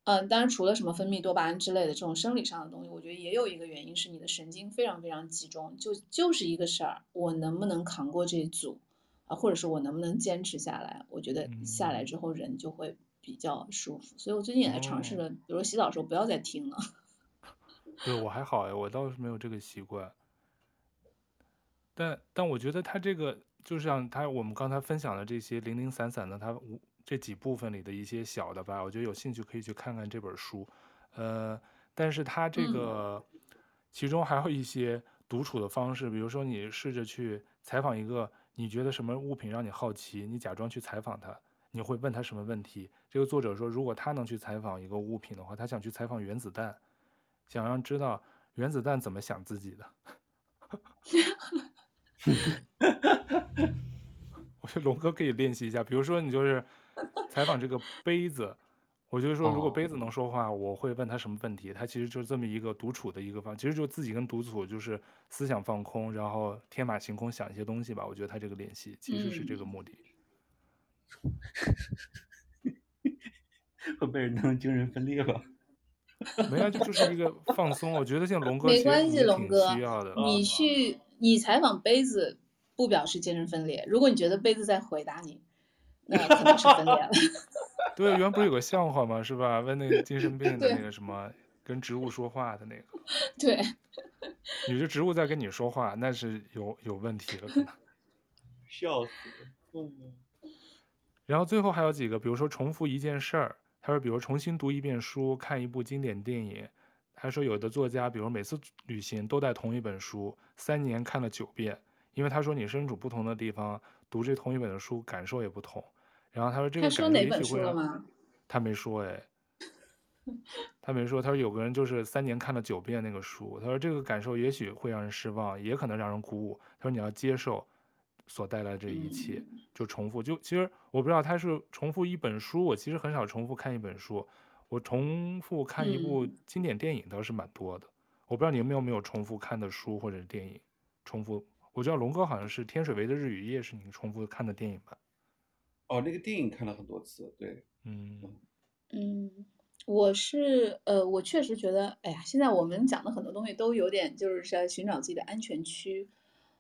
嗯，当然除了什么分泌多巴胺之类的这种生理上的东西，我觉得也有一个原因是你的神经非常非常集中，就就是一个事儿，我能不能扛过这一组啊，或者是我能不能坚持下来？我觉得下来之后人就会比较舒服，所以我最近也在尝试着，比如说洗澡的时候不要再听了。对，我还好哎，我倒是没有这个习惯。但但我觉得他这个就像他我们刚才分享的这些零零散散的，他五这几部分里的一些小的吧，我觉得有兴趣可以去看看这本书，呃，但是他这个其中还有一些独处的方式，比如说你试着去采访一个你觉得什么物品让你好奇，你假装去采访他，你会问他什么问题？这个作者说，如果他能去采访一个物品的话，他想去采访原子弹，想让知道原子弹怎么想自己的。哈哈哈我觉得龙哥可以练习一下，比如说你就是采访这个杯子，我就是说如果杯子能说话，我会问他什么问题？他其实就是这么一个独处的一个方，其实就自己跟独处就是思想放空，然后天马行空想一些东西吧。我觉得他这个练习其实是这个目的。会被人当精神分裂吧？没有，就就是一个放松。我觉得像龙哥没关系，龙哥需要的。你去。你采访杯子不表示精神分裂，如果你觉得杯子在回答你，那可能是分裂了。对，原来不是有个 笑话吗？是吧？问那个精神病的那个什么，跟植物说话的那个。对。你这植物在跟你说话，那是有有问题了。笑死。然后最后还有几个，比如说重复一件事儿，他说，比如重新读一遍书，看一部经典电影。他说，有的作家，比如每次旅行都带同一本书，三年看了九遍，因为他说你身处不同的地方，读这同一本的书感受也不同。然后他说这个感受也许会让他没说哎，他没说。他说有个人就是三年看了九遍那个书，他说这个感受也许会让人失望，也可能让人鼓舞。他说你要接受所带来这一切，就重复。就其实我不知道他是重复一本书，我其实很少重复看一本书。我重复看一部经典电影倒是蛮多的，嗯、我不知道你们有没有重复看的书或者电影。重复，我知道龙哥好像是《天水围的日与夜》是你重复看的电影吧？哦，那个电影看了很多次，对，嗯嗯，我是呃，我确实觉得，哎呀，现在我们讲的很多东西都有点就是在寻找自己的安全区。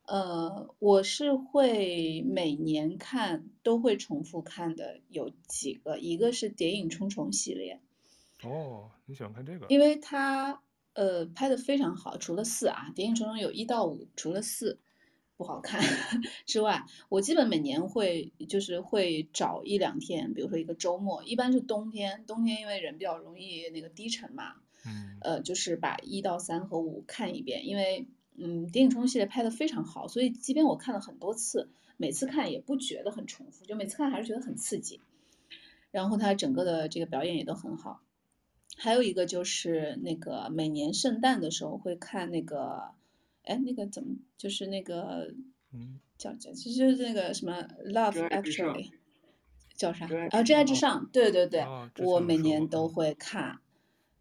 呃，我是会每年看都会重复看的有几个，一个是《谍影重重》系列。哦，你喜欢看这个？因为它呃拍的非常好，除了四啊，《谍影重重》有一到五，除了四不好看 之外，我基本每年会就是会找一两天，比如说一个周末，一般是冬天，冬天因为人比较容易那个低沉嘛，嗯，呃，就是把一到三和五看一遍，因为嗯，《谍影重重》系列拍的非常好，所以即便我看了很多次，每次看也不觉得很重复，就每次看还是觉得很刺激，然后它整个的这个表演也都很好。还有一个就是那个每年圣诞的时候会看那个，哎，那个怎么就是那个，嗯，叫叫就是那个什么《Love Actually》，叫啥？啊，《真爱至上》。对对对，哦、我每年都会看，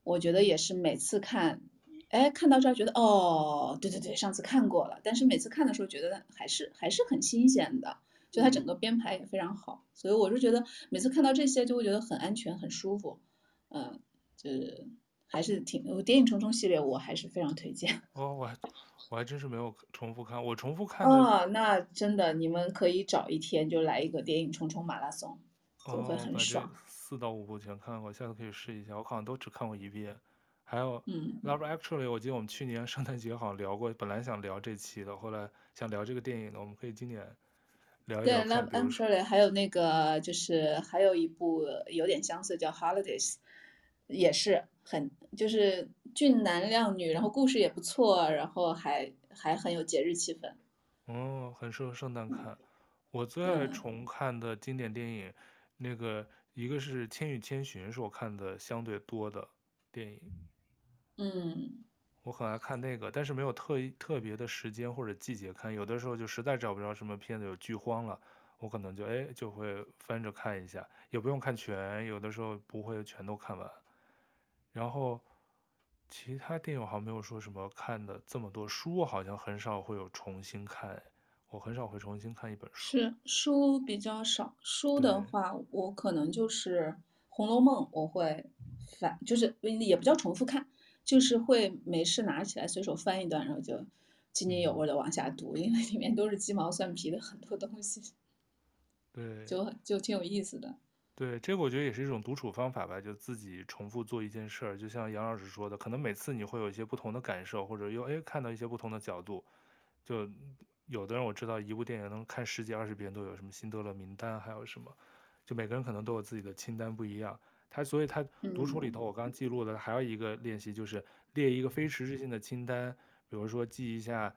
我觉得也是每次看，哎，看到这儿觉得哦，对对对，上次看过了，但是每次看的时候觉得还是还是很新鲜的，就它整个编排也非常好，所以我就觉得每次看到这些就会觉得很安全、很舒服，嗯。就是还是挺，我《谍影重重》系列我还是非常推荐。哦，我还我还真是没有重复看，我重复看哦，那真的你们可以找一天就来一个《谍影重重》马拉松，就会很爽。哦、四到五部全看过，下次可以试一下。我好像都只看过一遍。还有，嗯，《Love Actually》，我记得我们去年圣诞节好像聊过，本来想聊这期的，后来想聊这个电影的，我们可以今年聊一聊。对，《Love Actually》还有那个就是还有一部有点相似，叫《Holidays》。也是很就是俊男靓女，然后故事也不错，然后还还很有节日气氛。哦，很适合圣诞看。我最爱重看的经典电影，那个一个是《千与千寻》，是我看的相对多的电影。嗯，我很爱看那个，但是没有特特别的时间或者季节看，有的时候就实在找不着什么片子有剧荒了，我可能就哎就会翻着看一下，也不用看全，有的时候不会全都看完。然后其他电影我好像没有说什么看的这么多，书我好像很少会有重新看。我很少会重新看一本书，是书比较少。书的话，我可能就是《红楼梦》，我会反，就是也不叫重复看，就是会没事拿起来随手翻一段，然后就津津有味的往下读，因为里面都是鸡毛蒜皮的很多东西，对，就就挺有意思的。对，这个我觉得也是一种独处方法吧，就自己重复做一件事儿，就像杨老师说的，可能每次你会有一些不同的感受，或者又哎看到一些不同的角度，就。有的人我知道一部电影能看十几二十遍都有，什么辛德勒名单，还有什么，就每个人可能都有自己的清单不一样。他所以他独处里头，我刚记录的还有一个练习就是列一个非实质性的清单，比如说记一下，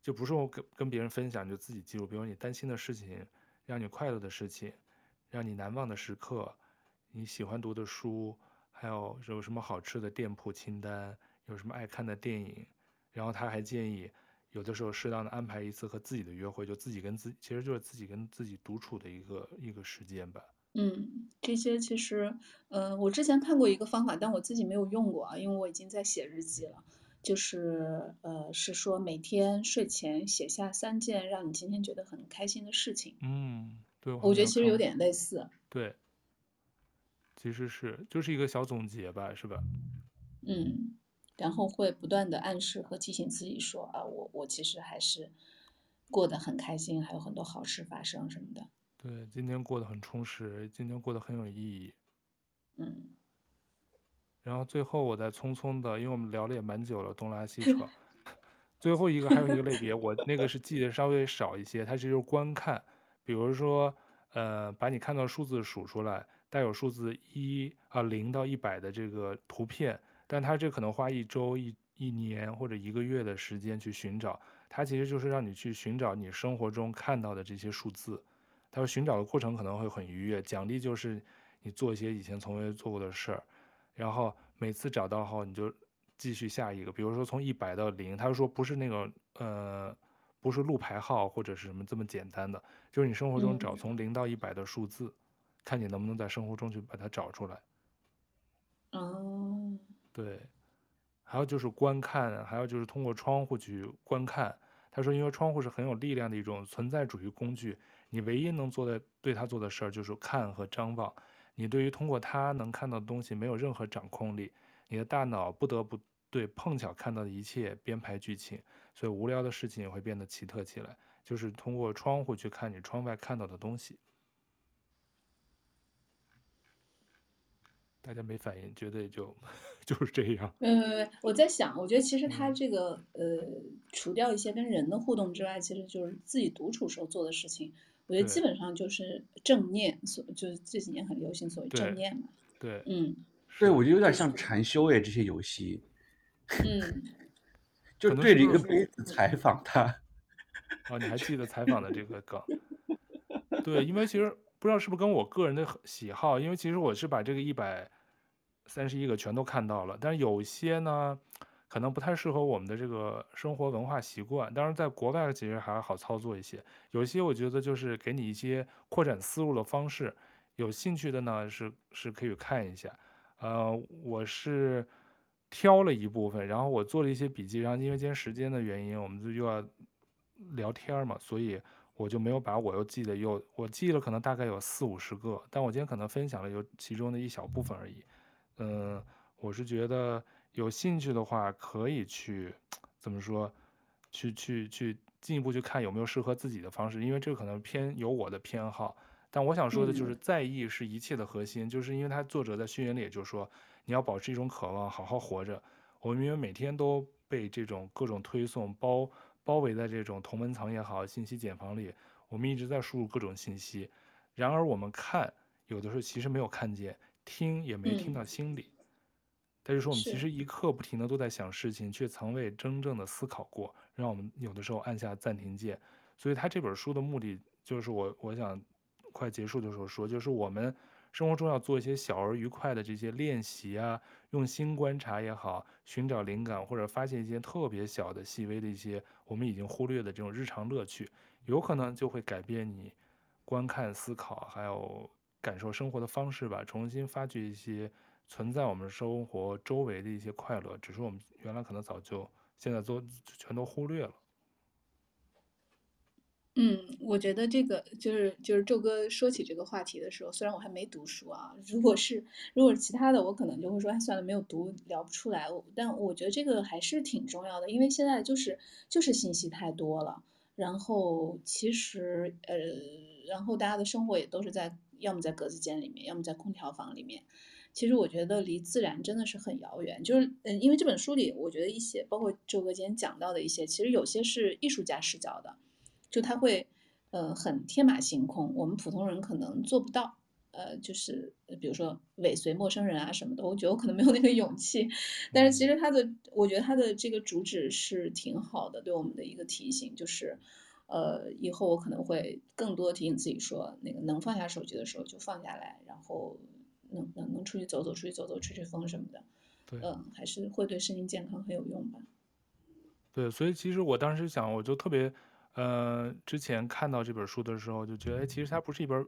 就不是我跟跟别人分享，就自己记录，比如你担心的事情，让你快乐的事情，让你难忘的时刻，你喜欢读的书，还有有什么好吃的店铺清单，有什么爱看的电影，然后他还建议。有的时候适当的安排一次和自己的约会，就自己跟自己，其实就是自己跟自己独处的一个一个时间吧。嗯，这些其实，呃，我之前看过一个方法，但我自己没有用过啊，因为我已经在写日记了。就是，呃，是说每天睡前写下三件让你今天觉得很开心的事情。嗯，对，我，觉得其实有点类似。对，其实是就是一个小总结吧，是吧？嗯。然后会不断的暗示和提醒自己说啊，我我其实还是过得很开心，还有很多好事发生什么的。对，今天过得很充实，今天过得很有意义。嗯。然后最后我再匆匆的，因为我们聊了也蛮久了，东拉西扯。最后一个还有一个类别，我那个是记得稍微少一些，它是就是观看，比如说呃，把你看到数字数出来，带有数字一啊零到一百的这个图片。但他这可能花一周、一一年或者一个月的时间去寻找，他其实就是让你去寻找你生活中看到的这些数字。他说寻找的过程可能会很愉悦，奖励就是你做一些以前从未做过的事儿，然后每次找到后你就继续下一个，比如说从一百到零，他说不是那个呃，不是路牌号或者是什么这么简单的，就是你生活中找从零到一百的数字，嗯，看你能不能在生活中去把它找出来。哦。对，还有就是观看，还有就是通过窗户去观看。他说，因为窗户是很有力量的一种存在主义工具，你唯一能做的对他做的事儿就是看和张望。你对于通过它能看到的东西没有任何掌控力，你的大脑不得不对碰巧看到的一切编排剧情，所以无聊的事情也会变得奇特起来。就是通过窗户去看你窗外看到的东西。大家没反应，觉得也就 就是这样。呃，我在想，我觉得其实他这个呃，除掉一些跟人的互动之外，其实就是自己独处时候做的事情。我觉得基本上就是正念，所就是这几年很流行所谓正念嘛。对，嗯，对，我觉得有点像禅修诶，这些游戏。嗯，就对着一个杯子采访他。哦，你还记得采访的这个梗？对，因为其实。不知道是不是跟我个人的喜好，因为其实我是把这个一百三十一个全都看到了，但是有些呢，可能不太适合我们的这个生活文化习惯。当然，在国外其实还好操作一些，有些我觉得就是给你一些扩展思路的方式。有兴趣的呢，是是可以看一下。呃，我是挑了一部分，然后我做了一些笔记，然后因为今天时间的原因，我们就又要聊天嘛，所以。我就没有把我又记得又，我记了可能大概有四五十个，但我今天可能分享了有其中的一小部分而已。嗯，我是觉得有兴趣的话可以去怎么说，去去去进一步去看有没有适合自己的方式，因为这可能偏有我的偏好。但我想说的就是，在意是一切的核心，就是因为他作者在序言里也就说，你要保持一种渴望，好好活着。我们因为每天都被这种各种推送包。包围在这种同门层也好，信息茧房里，我们一直在输入各种信息。然而，我们看有的时候其实没有看见，听也没听到心里。但是说，我们其实一刻不停的都在想事情，却从未真正的思考过。让我们有的时候按下暂停键。所以，他这本书的目的就是我，我想快结束的时候说，就是我们生活中要做一些小而愉快的这些练习啊，用心观察也好，寻找灵感或者发现一些特别小的、细微的一些我们已经忽略的这种日常乐趣，有可能就会改变你观看、思考还有感受生活的方式吧，重新发掘一些存在我们生活周围的一些快乐，只是我们原来可能早就现在都全都忽略了。嗯，我觉得这个就是就是宙哥说起这个话题的时候，虽然我还没读书啊，如果是如果是其他的，我可能就会说，哎，算了，没有读聊不出来。但我觉得这个还是挺重要的，因为现在就是就是信息太多了，然后其实呃，然后大家的生活也都是在要么在格子间里面，要么在空调房里面。其实我觉得离自然真的是很遥远。就是嗯，因为这本书里，我觉得一些包括宙哥今天讲到的一些，其实有些是艺术家视角的。就他会，呃，很天马行空，我们普通人可能做不到，呃，就是比如说尾随陌生人啊什么的，我觉得我可能没有那个勇气。但是其实他的，我觉得他的这个主旨是挺好的，对我们的一个提醒，就是，呃，以后我可能会更多提醒自己说，那个能放下手机的时候就放下来，然后能能能出去走走，出去走走，吹吹风什么的，对，嗯、呃，还是会对身心健康很有用吧。对，所以其实我当时想，我就特别。呃，之前看到这本书的时候，就觉得，哎，其实它不是一本，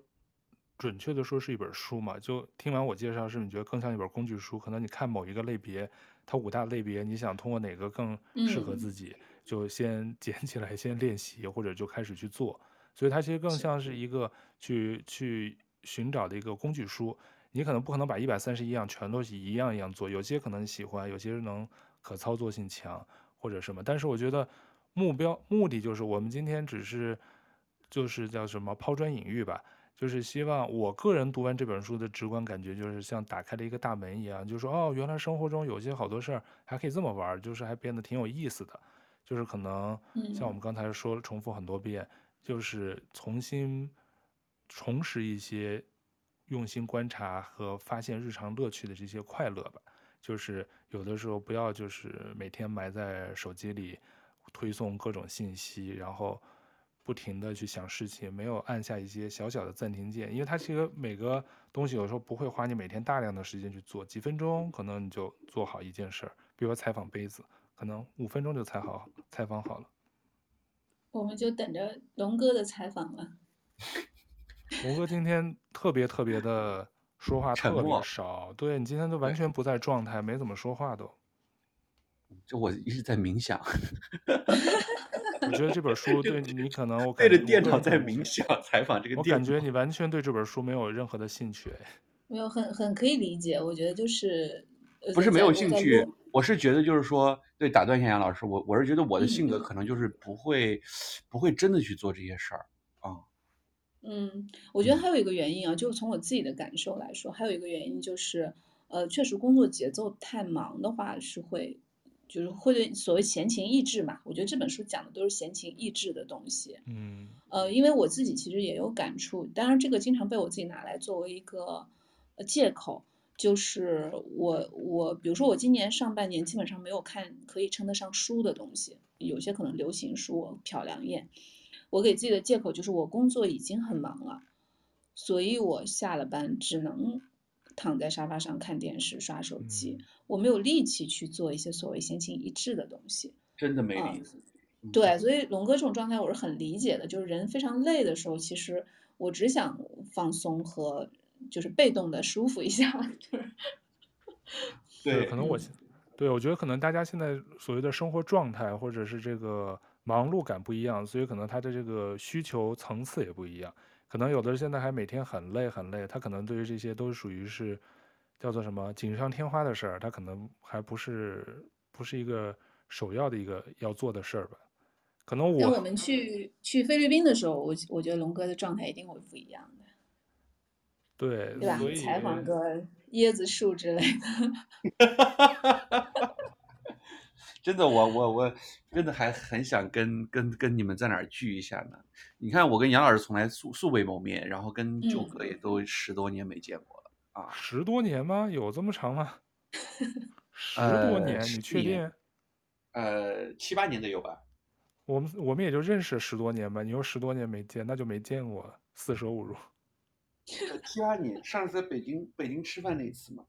准确的说是一本书嘛。就听完我介绍，是你觉得更像一本工具书？可能你看某一个类别，它五大类别，你想通过哪个更适合自己，嗯、就先 捡起来，先练习，或者就开始去做。所以它其实更像是一个去去寻找的一个工具书。你可能不可能把一百三十一样全都是一样一样做，有些可能喜欢，有些能可操作性强或者什么。但是我觉得。目标目的就是我们今天只是，就是叫什么抛砖引玉吧，就是希望我个人读完这本书的直观感觉就是像打开了一个大门一样，就是说哦，原来生活中有些好多事儿还可以这么玩，就是还变得挺有意思的，就是可能像我们刚才说了重复很多遍，就是重新重拾一些用心观察和发现日常乐趣的这些快乐吧，就是有的时候不要就是每天埋在手机里。推送各种信息，然后不停的去想事情，没有按下一些小小的暂停键，因为它其实每个东西有时候不会花你每天大量的时间去做，几分钟可能你就做好一件事儿。比如说采访杯子，可能五分钟就采好采访好了。我们就等着龙哥的采访了。龙哥今天特别特别的说话特别少，对，你今天都完全不在状态，没怎么说话都。就我一直在冥想，我觉得这本书对你可能我对着电脑在冥想采访这个，我感觉你完全对这本书没有任何的兴趣。没有，很很可以理解。我觉得就是不是没有兴趣，我是觉得就是说，对，打断一下杨老师，我我是觉得我的性格可能就是不会、嗯、不会真的去做这些事儿啊。嗯，我觉得还有一个原因啊，就是从我自己的感受来说，还有一个原因就是，呃，确实工作节奏太忙的话是会。就是会对所谓闲情逸致嘛，我觉得这本书讲的都是闲情逸致的东西。嗯，呃，因为我自己其实也有感触，当然这个经常被我自己拿来作为一个借口，就是我我比如说我今年上半年基本上没有看可以称得上书的东西，有些可能流行书瞟两眼，我给自己的借口就是我工作已经很忙了，所以我下了班只能。躺在沙发上看电视、刷手机，嗯、我没有力气去做一些所谓闲情逸致的东西，真的没力气。嗯、对，所以龙哥这种状态我是很理解的，就是人非常累的时候，其实我只想放松和就是被动的舒服一下。就是、对，可能我，对，我觉得可能大家现在所谓的生活状态或者是这个忙碌感不一样，所以可能他的这个需求层次也不一样。可能有的人现在还每天很累很累，他可能对于这些都属于是叫做什么锦上添花的事儿，他可能还不是不是一个首要的一个要做的事儿吧。可能我等我们去去菲律宾的时候，我我觉得龙哥的状态一定会不一样的。对，对吧？采访个椰子树之类的。真的，我我我真的还很想跟跟跟你们在哪儿聚一下呢。你看，我跟杨老师从来素素未谋面，然后跟舅哥也都十多年没见过了、嗯、啊。十多年吗？有这么长吗？十多年，呃、你确定？呃，七八年的有吧。我们我们也就认识十多年吧。你说十多年没见，那就没见过，四舍五入。七八年，上次在北京北京吃饭那一次嘛。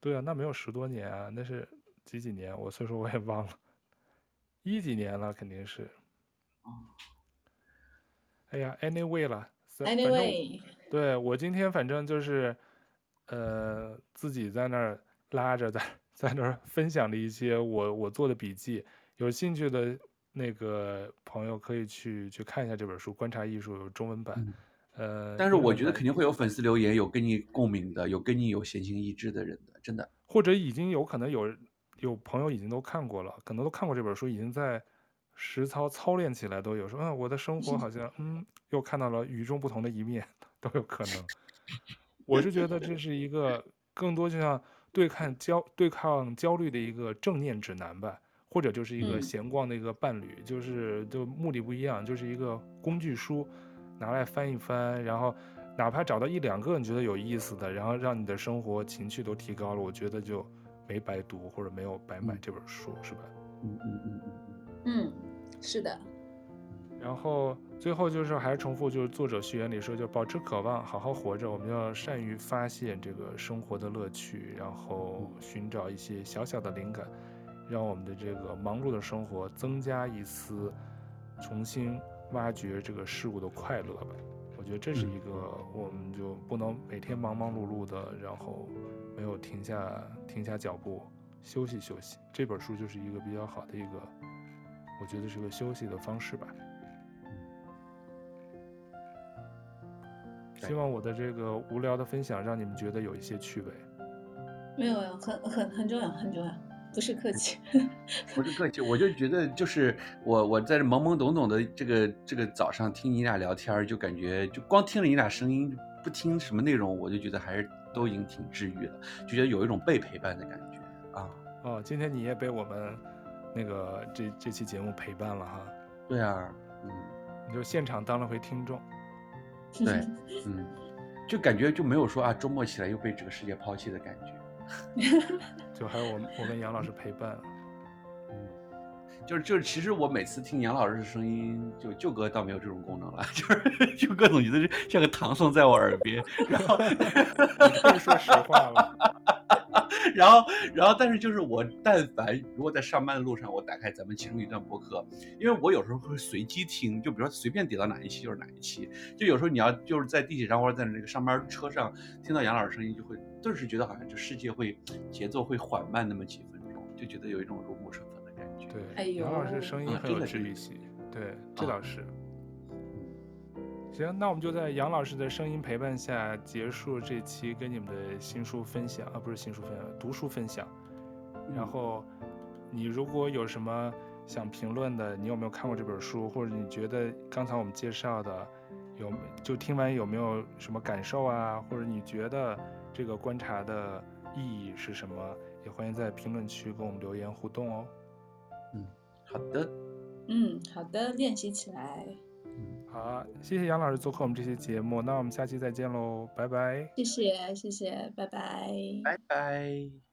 对啊，那没有十多年啊，那是几几年？我所以说我也忘了，一几年了，肯定是。哦。哎呀，anyway 了。Anyway。对，我今天反正就是，呃，自己在那儿拉着在在那儿分享了一些我我做的笔记，有兴趣的那个朋友可以去去看一下这本书《观察艺术》有中文版。嗯呃，但是我觉得肯定会有粉丝留言，有跟你共鸣的，有跟你有闲情逸致的人的，真的。或者已经有可能有有朋友已经都看过了，可能都看过这本书，已经在实操操练起来都有说，嗯，我的生活好像嗯又看到了与众不同的一面，都有可能。我是觉得这是一个更多就像对抗焦对抗焦虑的一个正念指南吧，或者就是一个闲逛的一个伴侣，嗯、就是就目的不一样，就是一个工具书。拿来翻一翻，然后哪怕找到一两个你觉得有意思的，然后让你的生活情趣都提高了，我觉得就没白读或者没有白买这本书，是吧？嗯嗯嗯嗯嗯，是的。然后最后就是还是重复，就是作者序言里说，就保持渴望，好好活着。我们要善于发现这个生活的乐趣，然后寻找一些小小的灵感，让我们的这个忙碌的生活增加一丝重新。挖掘这个事物的快乐吧，我觉得这是一个，我们就不能每天忙忙碌碌的，然后没有停下停下脚步休息休息。这本书就是一个比较好的一个，我觉得是个休息的方式吧。希望我的这个无聊的分享让你们觉得有一些趣味。没有呀，很很很重要，很重要。不是客气，不是客气，我就觉得就是我我在这懵懵懂懂的这个这个早上听你俩聊天，就感觉就光听了你俩声音，不听什么内容，我就觉得还是都已经挺治愈了，就觉得有一种被陪伴的感觉啊。哦，今天你也被我们那个这这期节目陪伴了哈。对啊，嗯，你就现场当了回听众。对，嗯，就感觉就没有说啊周末起来又被这个世界抛弃的感觉。就还有我我跟杨老师陪伴，嗯，就是就是，其实我每次听杨老师的声音，就舅哥倒没有这种功能了，就是舅哥总觉得像个唐僧在我耳边，然后说实话了，然后然后但是就是我但凡如果在上班的路上，我打开咱们其中一段播客，因为我有时候会随机听，就比如说随便点到哪一期就是哪一期，就有时候你要就是在地铁上或者在那个上班车上听到杨老师声音就会。顿时觉得好像就世界会节奏会缓慢那么几分钟，就觉得有一种如沐春对，杨老师声音很有治愈系。对，这倒是。行，那我们就在杨老师的声音陪伴下结束这期跟你们的新书分享啊，不是新书分享，读书分享。然后，你如果有什么想评论的，你有没有看过这本书，或者你觉得刚才我们介绍的有就听完有没有什么感受啊，或者你觉得。这个观察的意义是什么？也欢迎在评论区跟我们留言互动哦。嗯，好的。嗯，好的，练习起来。嗯，好，谢谢杨老师做客我们这期节目，那我们下期再见喽，拜拜。谢谢，谢谢，拜拜。拜拜。